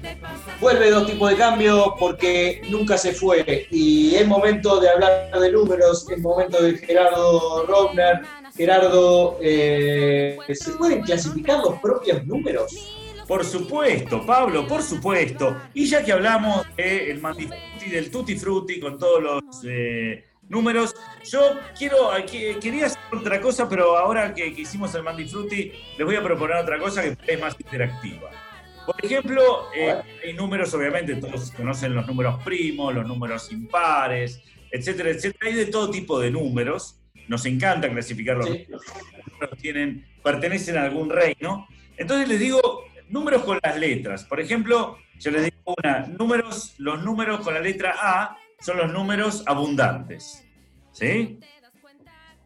te pasas Vuelve dos tipos de cambio porque nunca se fue. Y es momento de hablar de números, es momento de Gerardo Rovner. Gerardo, eh, ¿se pueden clasificar los propios números? Por supuesto, Pablo, por supuesto. Y ya que hablamos del Mandifrutti, del Tutti Frutti, con todos los eh, números, yo quiero, que- quería hacer otra cosa, pero ahora que, que hicimos el Mandifrutti, les voy a proponer otra cosa que es más interactiva. Por ejemplo, eh, hay números, obviamente, todos conocen los números primos, los números impares, etcétera, etcétera. Hay de todo tipo de números. Nos encanta clasificar los Sí. tienen, pertenecen a algún reino. Entonces les digo números con las letras. Por ejemplo, yo les digo una, números, los números con la letra A son los números abundantes. ¿Sí?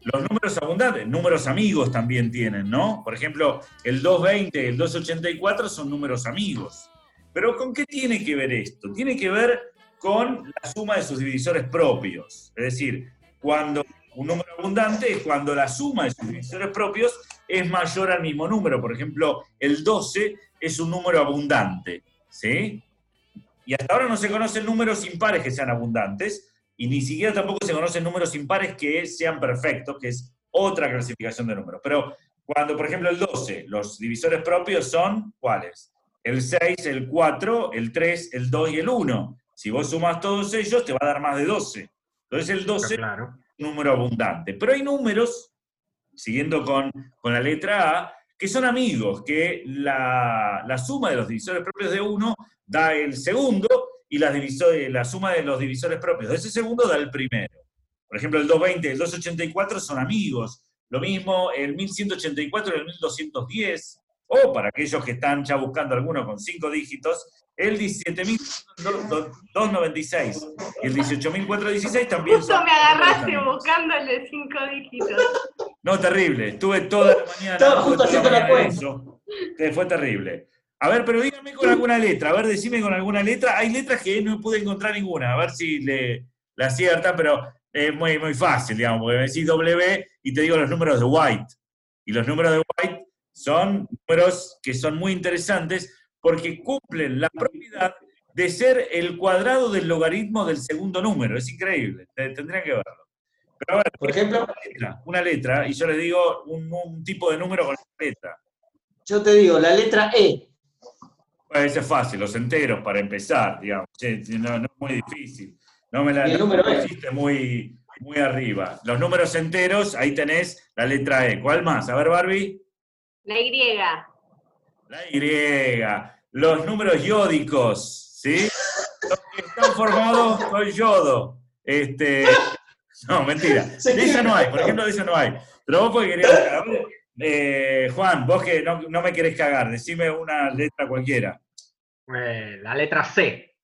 Los números abundantes, números amigos también tienen, ¿no? Por ejemplo, el 220, el 284 son números amigos. Pero ¿con qué tiene que ver esto? Tiene que ver con la suma de sus divisores propios. Es decir, cuando un número abundante es cuando la suma de sus divisores propios es mayor al mismo número. Por ejemplo, el 12 es un número abundante, ¿sí? Y hasta ahora no se conocen números impares que sean abundantes, y ni siquiera tampoco se conocen números impares que sean perfectos, que es otra clasificación de números. Pero cuando, por ejemplo, el 12, los divisores propios son, ¿cuáles? El 6, el 4, el 3, el 2 y el 1. Si vos sumas todos ellos, te va a dar más de 12. Entonces el 12 Claro. Número abundante. Pero hay números, siguiendo con, con la letra A, que son amigos, que la, la suma de los divisores propios de 1 da el segundo y la, divisor- la suma de los divisores propios de ese segundo da el primero. Por ejemplo, el 220 y el 284 son amigos. Lo mismo el 1184 y el 1210. O para aquellos que están ya buscando alguno con cinco dígitos, el 17.296 y el 18.416 también Justo son me agarraste amigos. buscando el de cinco dígitos. No, terrible. Estuve toda la mañana. Estaba justo haciendo la cuenta. fue terrible. A ver, pero dígame con alguna letra. A ver, decime con alguna letra. Hay letras que no pude encontrar ninguna. A ver si le, la acierta, pero es muy, muy fácil, digamos, porque me decís W y te digo los números de White. Y los números de White son números que son muy interesantes porque cumplen la propiedad de ser el cuadrado del logaritmo del segundo número. Es increíble. Te- Tendrían que verlo. Pero a ver, Por ejemplo, una letra, una letra, y yo les digo un, un tipo de número con la letra. yo te digo, la letra E. Bueno, ese es fácil, los enteros para empezar, digamos. No, no es muy difícil. No me la el no me número la E. muy, muy arriba. Los números enteros, ahí tenés la letra E. ¿Cuál más? A ver, Barbie. La Y. La Y. Los números iódicos, ¿sí? Los que están formados con yodo. Este, no, mentira. De esa no hay, por ejemplo, de esa no hay. Pero vos porque eh, Juan, vos que no, no me querés cagar, decime una letra cualquiera. Eh, la letra C.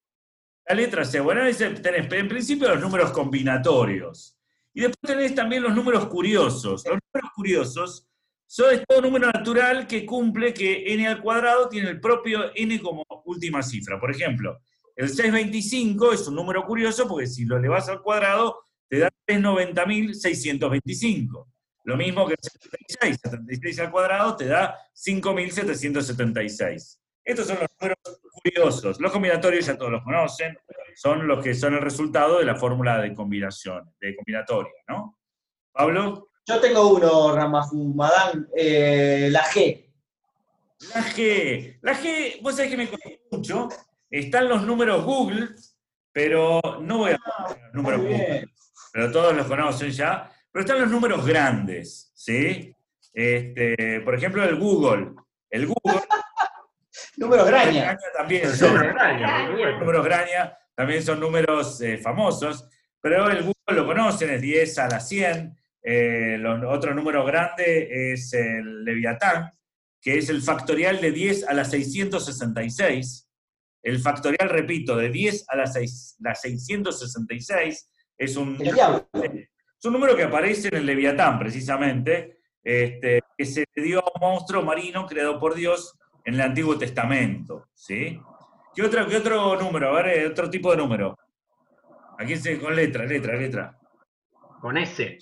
La letra C, bueno, tenés en principio los números combinatorios. Y después tenés también los números curiosos. Los números curiosos son es todo número natural que cumple que n al cuadrado tiene el propio n como última cifra. Por ejemplo, el 625 es un número curioso porque si lo elevas al cuadrado te da 390.625. Lo mismo que el 76, 76 al cuadrado te da 5.776. Estos son los números curiosos. Los combinatorios ya todos los conocen, son los que son el resultado de la fórmula de combinación, de combinatoria, ¿no? Pablo, Yo tengo uno, Ramafu, Madame, eh, la G. la G. La G, vos sabés que me costó mucho. Están los números Google, pero no voy a poner los números. Google, pero todos los conocen ya. Pero están los números grandes, ¿sí? Este, por ejemplo, el Google. El Google Números graña. Graña también El son bueno. números Graña también son números eh, famosos, pero el Google lo conocen, es 10 a la 100. Eh, los- otro número grande es el Leviatán, que es el factorial de 10 a la 666. El factorial, repito, de 10 a la, 6 la 666 es un, es un número que aparece en el Leviatán, precisamente, este, que se le dio a un monstruo marino creado por Dios en el Antiguo Testamento. ¿sí? ¿Qué, otro, ¿Qué otro número? A ver, eh, otro tipo de número. Aquí se con letra, letra, letra. Con S.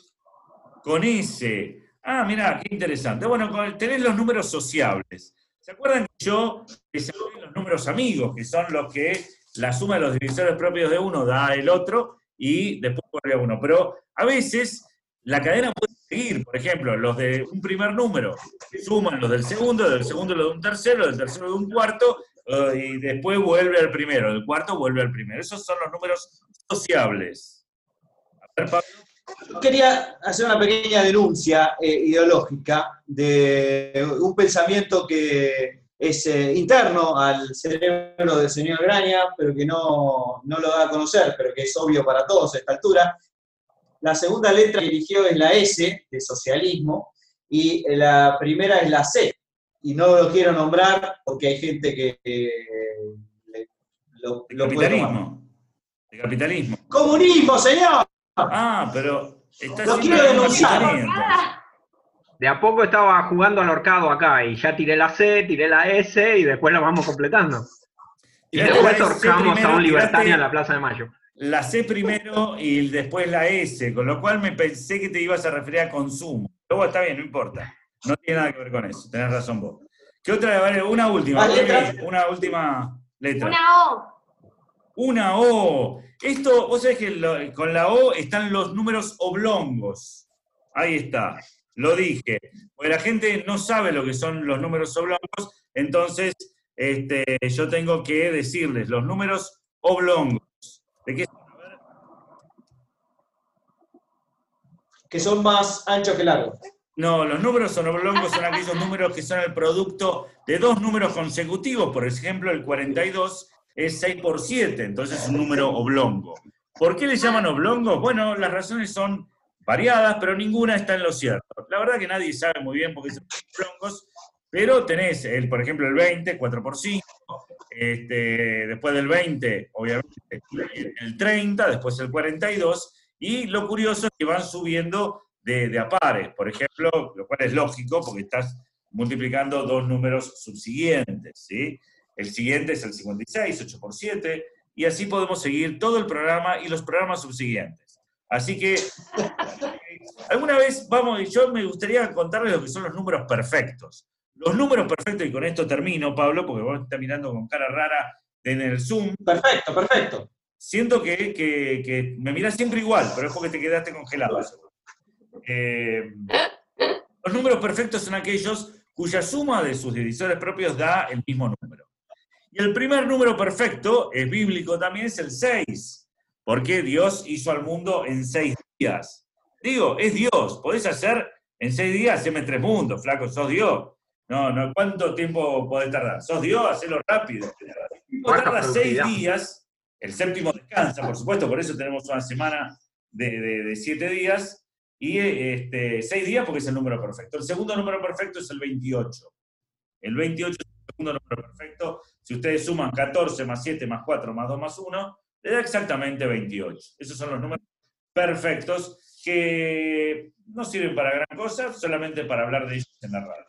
Con S. Ah, mirá, qué interesante. Bueno, tenés los números sociables. ¿Se acuerdan que yo les hablé los números amigos, que son los que la suma de los divisores propios de uno da el otro y después vuelve a uno? Pero a veces la cadena puede seguir. Por ejemplo, los de un primer número suman los del segundo, del segundo los de un tercero, del tercero de un cuarto, eh, y después vuelve al primero, del cuarto vuelve al primero. Esos son los números sociables. A ver, Pablo. Quería hacer una pequeña denuncia eh, ideológica de un pensamiento que es eh, interno al cerebro del señor Graña, pero que no, no lo da a conocer, pero que es obvio para todos a esta altura. La segunda letra que eligió es la S, de socialismo, y la primera es la C. Y no lo quiero nombrar porque hay gente que eh, le- lo, El lo puede capitalismo. El capitalismo. ¡Comunismo, señor! Ah, pero está Lo quiero denunciar. De a poco estaba jugando al horcado acá y ya tiré la C, tiré la S y después la vamos completando. Y después la S ahorcamos a primero, un libertario en la Plaza de Mayo. La C primero y después la S, con lo cual me pensé que te ibas a referir a consumo. Luego está bien, no importa. No tiene nada que ver con eso, tenés razón vos. ¿Qué otra? Vale, una última, una última letra. Una O. Una O. Esto, vos sabés que lo- con la O están los números oblongos. Ahí está, lo dije. Porque la gente no sabe lo que son los números oblongos, entonces este, yo tengo que decirles los números oblongos. ¿De qué son? Que son más anchos que largos. No, los números son oblongos son aquellos números que son el producto de dos números consecutivos. Por ejemplo, el 42 es 6 por 7, entonces es un número oblongo. ¿Por qué le llaman oblongo? Bueno, las razones son variadas, pero ninguna está en lo cierto. La verdad que nadie sabe muy bien por qué son oblongos, pero tenés, el, por ejemplo, el 20, 4 por 5, este, después del 20, obviamente, el- el 30, después el 42, y lo curioso es que van subiendo de, de a pares, por ejemplo, lo cual es lógico porque estás multiplicando dos números subsiguientes, ¿sí? El siguiente es el 56, 8 por 7, y así podemos seguir todo el programa y los programas subsiguientes. Así que, alguna vez, vamos, yo me gustaría contarles lo que son los números perfectos. Los números perfectos, y con esto termino, Pablo, porque vos estás mirando con cara rara en el Zoom, Perfecto, perfecto. siento que, que- que me miras siempre igual, pero es porque te quedaste congelado. Eh, los números perfectos son aquellos cuya suma de sus divisores propios da el mismo número. Y el primer número perfecto, es bíblico también, es el 6, porque Dios hizo al mundo en seis días. Digo, es Dios, podés hacer en seis días, haceme tres mundos, flaco, sos Dios. No, no, ¿cuánto tiempo podés tardar? Sos Dios, hacelo rápido. El tarda seis días, el séptimo descansa, por supuesto, por eso tenemos una semana de, de- de siete días, y este, seis días porque es el número perfecto. El segundo número perfecto es el 28. El 28 es el segundo número perfecto. Si ustedes suman 14 más 7 más 4 más 2 más 1, le da exactamente 28. Esos son los números perfectos que no sirven para gran cosa, solamente para hablar de ellos en la radio.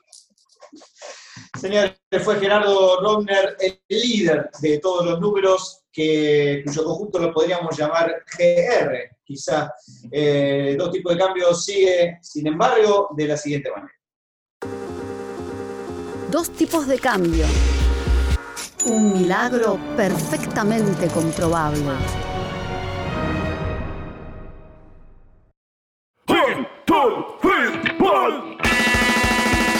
Señores, fue Gerardo Romner el líder de todos los números, que, cuyo conjunto lo podríamos llamar GR, quizá. Eh, dos tipos de cambios sigue, sin embargo, de la siguiente manera. Dos tipos de cambio. Un milagro perfectamente comprobable.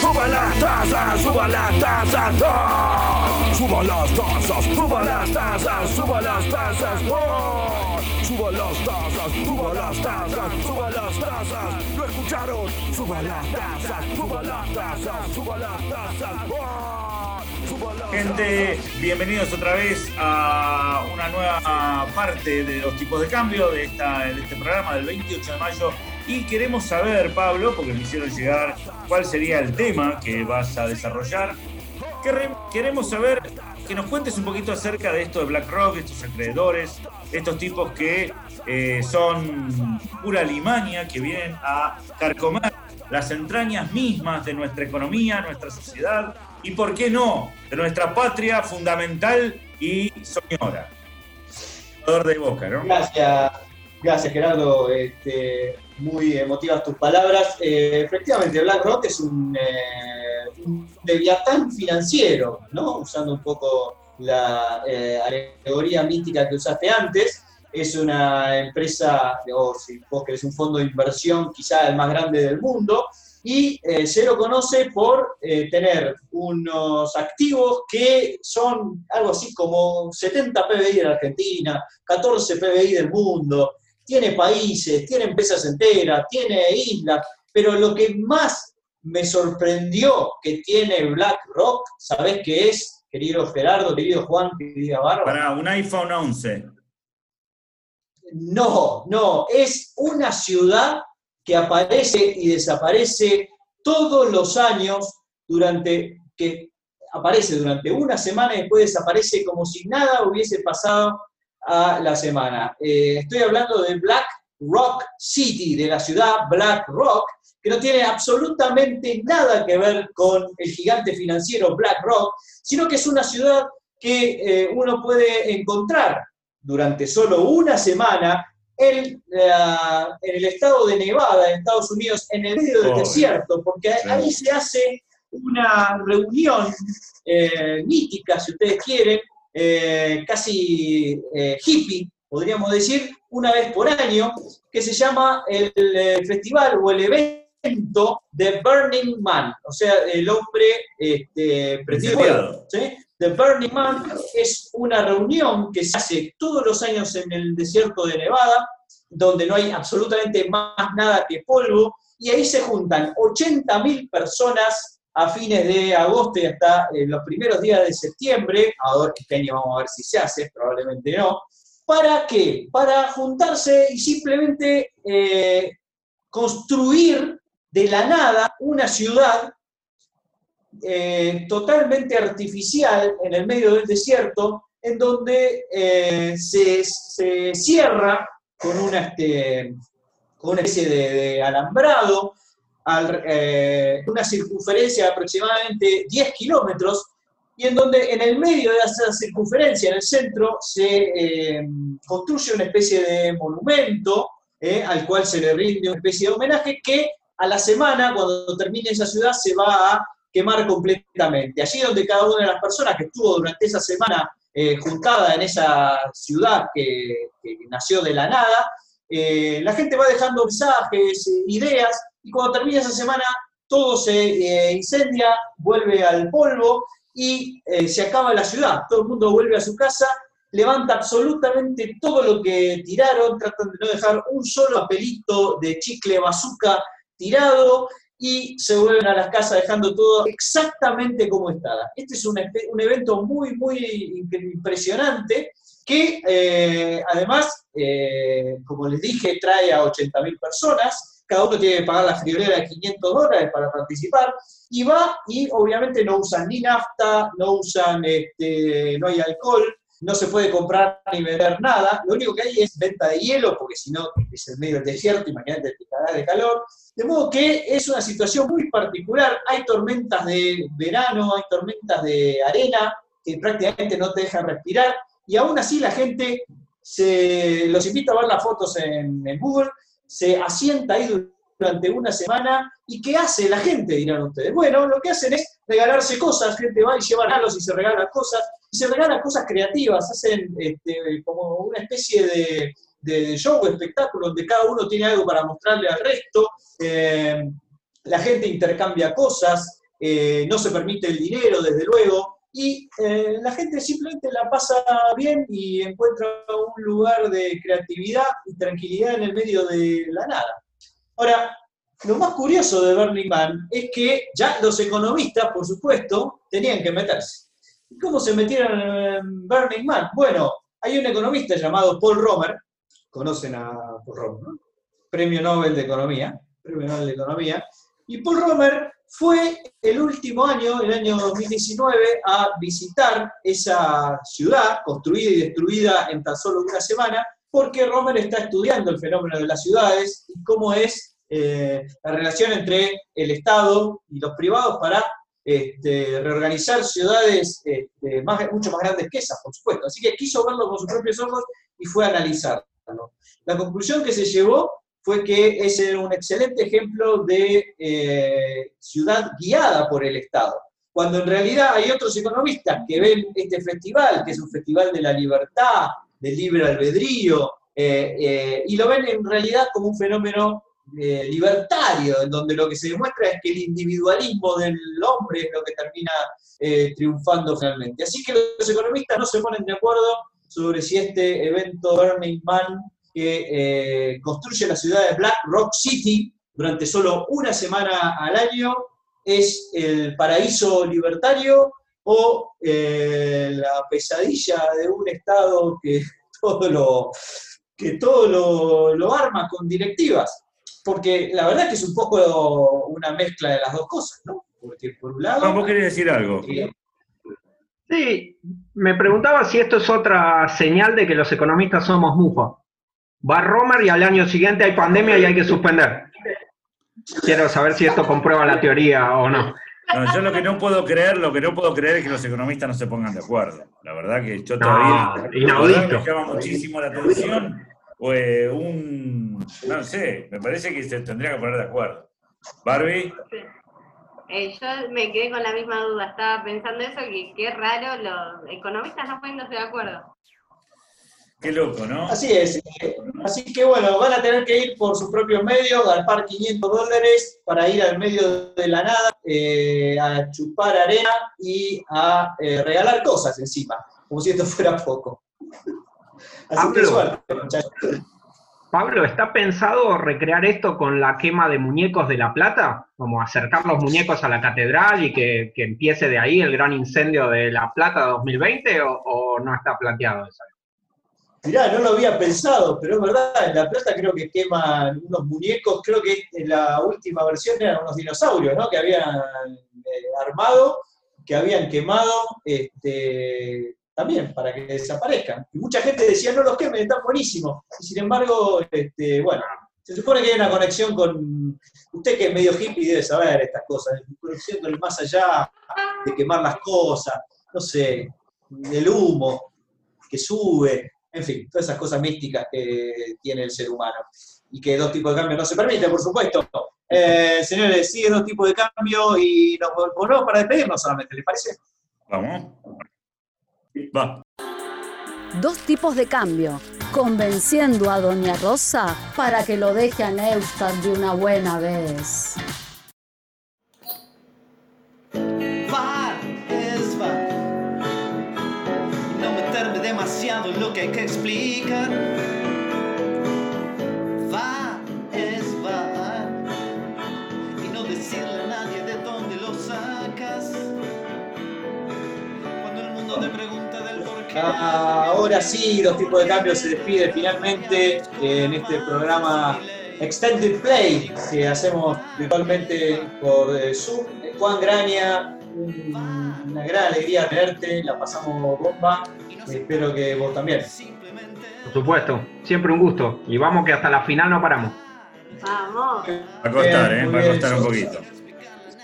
Suba las tasas, suba las tasas, ¡ah! Suba las tasas, suba las tasas, suba las tasas, ¡ah! Suba las tasas, suba las tasas, suba las tasas. ¿Lo escucharon? Suba las tasas, suba las tasas, suba las las Gente, bienvenidos otra vez a una nueva parte de los tipos de cambio de, esta, de este programa del 28 de mayo. Y queremos saber, Pablo, porque me hicieron llegar cuál sería el tema que vas a desarrollar. Queremos saber que nos cuentes un poquito acerca de esto de BlackRock, estos acreedores, estos tipos que eh, son pura limaña, que vienen a carcomer las entrañas mismas de nuestra economía, nuestra sociedad y, ¿por qué no?, de nuestra patria fundamental y soñora. Gracias, gracias Gerardo. Este, muy emotivas tus palabras. Eh, efectivamente, BlackRock es un, eh, un leviatán financiero, ¿no? Usando un poco la eh, alegoría mítica que usaste antes. Es una empresa, o si vos querés un fondo de inversión, quizá el más grande del mundo, y eh, se lo conoce por eh, tener unos activos que son algo así como 70 PBI de la Argentina, 14 PBI del mundo, tiene países, tiene empresas enteras, tiene islas, pero lo que más me sorprendió que tiene BlackRock, ¿sabés qué es, querido Gerardo, querido Juan, querida Bárbara? Para un iPhone 11. No, no, es una ciudad que aparece y desaparece todos los años durante que aparece durante una semana y después desaparece como si nada hubiese pasado a la semana. Eh, estoy hablando de Black Rock City, de la ciudad Black Rock, que no tiene absolutamente nada que ver con el gigante financiero BlackRock, sino que es una ciudad que eh, uno puede encontrar durante solo una semana en, el estado de Nevada, en Estados Unidos, en el medio del desierto, porque ahí se hace una reunión eh, mítica, si ustedes quieren, eh, casi hippie, podríamos decir, una vez por año, que se llama el festival o el evento de Burning Man, o sea, el hombre este, prendido The Burning Man es una reunión que se hace todos los años en el desierto de Nevada, donde no hay absolutamente más nada que polvo, y ahí se juntan 80.000 personas a fines de agosto y hasta eh, los primeros días de septiembre, ahora este año vamos a ver si se hace, probablemente no, ¿para qué? Para juntarse y simplemente eh, construir de la nada una ciudad eh, totalmente artificial en el medio del desierto, en donde se, cierra con una, este, con una especie de, alambrado, eh, una circunferencia de aproximadamente 10 kilómetros, y en donde en el medio de esa circunferencia, en el centro, se construye una especie de monumento al cual se le rinde una especie de homenaje que a la semana, cuando termine esa ciudad, se va a quemar completamente. Allí donde cada una de las personas que estuvo durante esa semana eh, juntada en esa ciudad que, nació de la nada, eh, la gente va dejando mensajes, ideas, y cuando termina esa semana todo se eh, incendia, vuelve al polvo y se acaba la ciudad. Todo el mundo vuelve a su casa, levanta absolutamente todo lo que tiraron, tratan de no dejar un solo papelito de chicle bazooka tirado y se vuelven a las casas dejando todo exactamente como estaba. Este es un, evento muy, muy impresionante que eh, además, eh, como les dije, trae a 80.000 personas, cada uno tiene que pagar la friolera de 500 dólares para participar, y va y obviamente no usan ni nafta, no usan, este, no hay alcohol, no se puede comprar ni vender nada, lo único que hay es venta de hielo, porque si no es el medio del desierto, imagínate, te de calor. De modo que es una situación muy particular, hay tormentas de verano, hay tormentas de arena que prácticamente no te dejan respirar, y aún así la gente se los invita a ver las fotos en, en Google, se asienta ahí durante una semana. ¿Y qué hace la gente? Dirán ustedes. Bueno, lo que hacen es regalarse cosas. Gente va y lleva regalos y se regala cosas. Y se regalan cosas creativas. Hacen este, como una especie de, de show, espectáculo, donde cada uno tiene algo para mostrarle al resto. Eh, la gente intercambia cosas. Eh, no se permite el dinero, desde luego. Y eh, la gente simplemente la pasa bien y encuentra un lugar de creatividad y tranquilidad en el medio de la nada. Ahora, lo más curioso de Burning Man es que ya los economistas, por supuesto, tenían que meterse. ¿Y cómo se metieron en Burning Man? Bueno, hay un economista llamado Paul Romer, conocen a Paul Romer, ¿no? Premio Nobel de Economía, Premio Nobel de Economía, y Paul Romer fue el último año, el año 2019, a visitar esa ciudad, construida y destruida en tan solo una semana, porque Romer está estudiando el fenómeno de las ciudades y cómo es eh, la relación entre el Estado y los privados para este, reorganizar ciudades este, mucho más grandes que esas, por supuesto. Así que quiso verlo con sus propios ojos y fue a analizarlo. La conclusión que se llevó fue que es un excelente ejemplo de eh, ciudad guiada por el Estado. Cuando en realidad hay otros economistas que ven este festival, que es un festival de la libertad, del libre albedrío, eh, y lo ven en realidad como un fenómeno eh, libertario, en donde lo que se demuestra es que el individualismo del hombre es lo que termina eh, triunfando finalmente. Así que los economistas no se ponen de acuerdo sobre si este evento Burning Man que eh, construye la ciudad de Black Rock City durante solo una semana al año es el paraíso libertario o la pesadilla de un Estado que todo lo, que todo lo arma con directivas. porque la verdad que es un poco una mezcla de las dos cosas, ¿no? Porque por un lado... Juan, vos querés decir algo. eh, Sí, me preguntaba si esto es otra señal de que los economistas somos mufos. Va Romer y al año siguiente hay pandemia y hay que suspender. Quiero saber si esto comprueba la teoría o no. No, yo lo que no puedo creer, lo que no puedo creer es que los economistas no se pongan de acuerdo. La verdad que yo No, todavía inaudito. me llama muchísimo la atención. O, eh, un, no sé, me parece que se tendría que poner de acuerdo. Barbie, Eh, yo me quedé con la misma duda, estaba pensando eso, que qué raro, los economistas no poniéndose de acuerdo. Qué loco, ¿no? Así es. Así que bueno, van a tener que ir por sus propios medios, galpar 500 dólares para ir al medio de la nada, eh, a chupar arena y a eh, regalar cosas encima, como si esto fuera poco. Así que Pablo. suerte, muchachos. Pablo, ¿está pensado recrear esto con la quema de muñecos de La Plata? Como acercar los muñecos a la catedral y que, que empiece de ahí el gran incendio de La Plata 2020 o, o no está planteado eso? Mirá, no lo había pensado, pero es verdad, en La Plata creo que queman unos muñecos, creo que en la última versión eran unos dinosaurios, ¿no? Que habían eh, armado, que habían quemado, este, también para que desaparezcan. Y mucha gente decía, no los quemen, están buenísimos. Y sin embargo, este, bueno, se supone que hay una conexión con, usted que es medio hippie debe saber estas cosas, conexión con el más allá, de quemar las cosas, no sé, el humo que sube, en fin, todas esas cosas místicas que tiene el ser humano. Y que dos tipos de cambio no se permiten, por supuesto. Eh, señores, sigue dos tipos de cambio y nos volvemos para despedirnos solamente, ¿les parece? Vamos. Va. Dos tipos de cambio, convenciendo a Doña Rosa para que lo deje a Neustadt de una buena vez. Demasiado lo que hay que explicar. Va, es va. Y no decirle a nadie de dónde lo sacas. Cuando el mundo te pregunta del por qué. Ahora sí, dos tipos de cambio se despide finalmente eh, en este programa Extended Play que hacemos virtualmente por eh, Zoom. Juan Graña, una gran alegría verte, la pasamos bomba. Espero que vos también. Por supuesto, siempre un gusto. Y vamos que hasta la final no paramos. Vamos. Va a costar, ¿eh? Va a costar un poquito.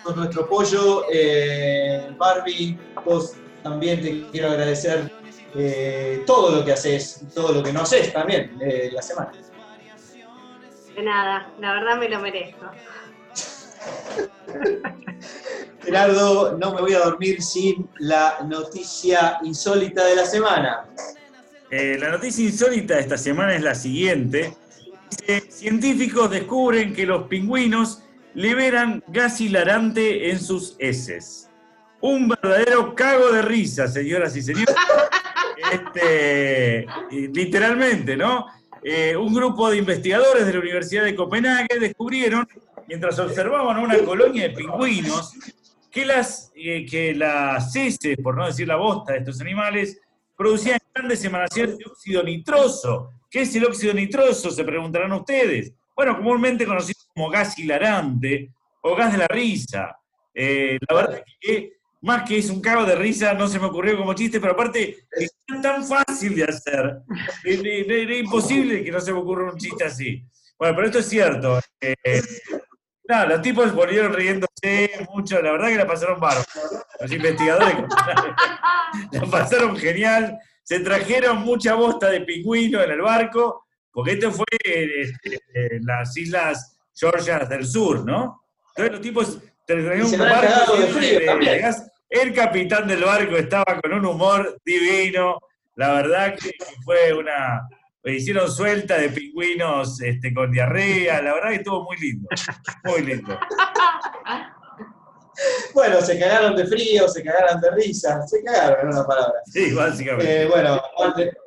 Con nuestro apoyo, eh, Barbie, vos también te quiero agradecer eh, todo lo que haces, todo lo que no haces también eh, la semana. De nada, la verdad me lo merezco. Gerardo, no me voy a dormir sin la noticia insólita de la semana. Eh, la noticia insólita de esta semana es la siguiente. Dice, científicos descubren que los pingüinos liberan gas hilarante en sus heces. Un verdadero cago de risa, señoras y señores. Este, literalmente, ¿no? Eh, un grupo de investigadores de la Universidad de Copenhague descubrieron, mientras observaban una colonia de pingüinos, que las, eh, que las heces, por no decir la bosta de estos animales, producían grandes emanaciones de óxido nitroso. ¿Qué es el óxido nitroso? Se preguntarán ustedes. Bueno, comúnmente conocido como gas hilarante o gas de la risa. Eh, la verdad es que más que es un cago de risa, no se me ocurrió como chiste, pero aparte es tan fácil de hacer. Es imposible que no se me ocurra un chiste así. Bueno, pero esto es cierto. Eh, nada, los tipos volvieron riéndose mucho, la verdad que la pasaron bárbaro. Los investigadores la pasaron genial, se trajeron mucha bosta de pingüino en el barco, porque esto fue este, en las islas Georgias del Sur, ¿no? Entonces los tipos trajeron un barco de frío gas. El capitán del barco estaba con un humor divino, la verdad que fue una... Hicieron suelta de pingüinos este, con diarrea, la verdad que estuvo muy lindo, muy lindo. Bueno, se cagaron de frío, se cagaron de risa, se cagaron en una palabra. Sí, básicamente. Eh, bueno,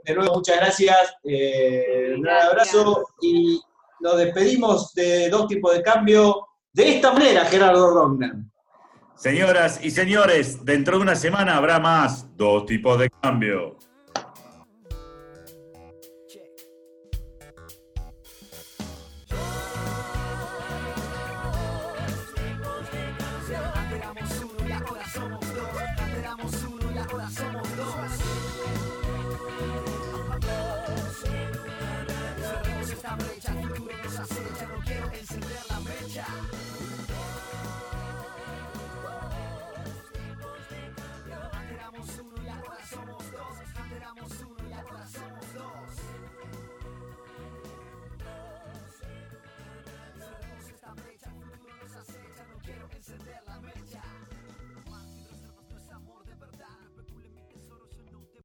de nuevo muchas gracias, eh, un gran abrazo y nos despedimos de dos tipos de cambio de esta manera, Gerardo Rognan. Señoras y señores, dentro de una semana habrá más dos tipos de cambio.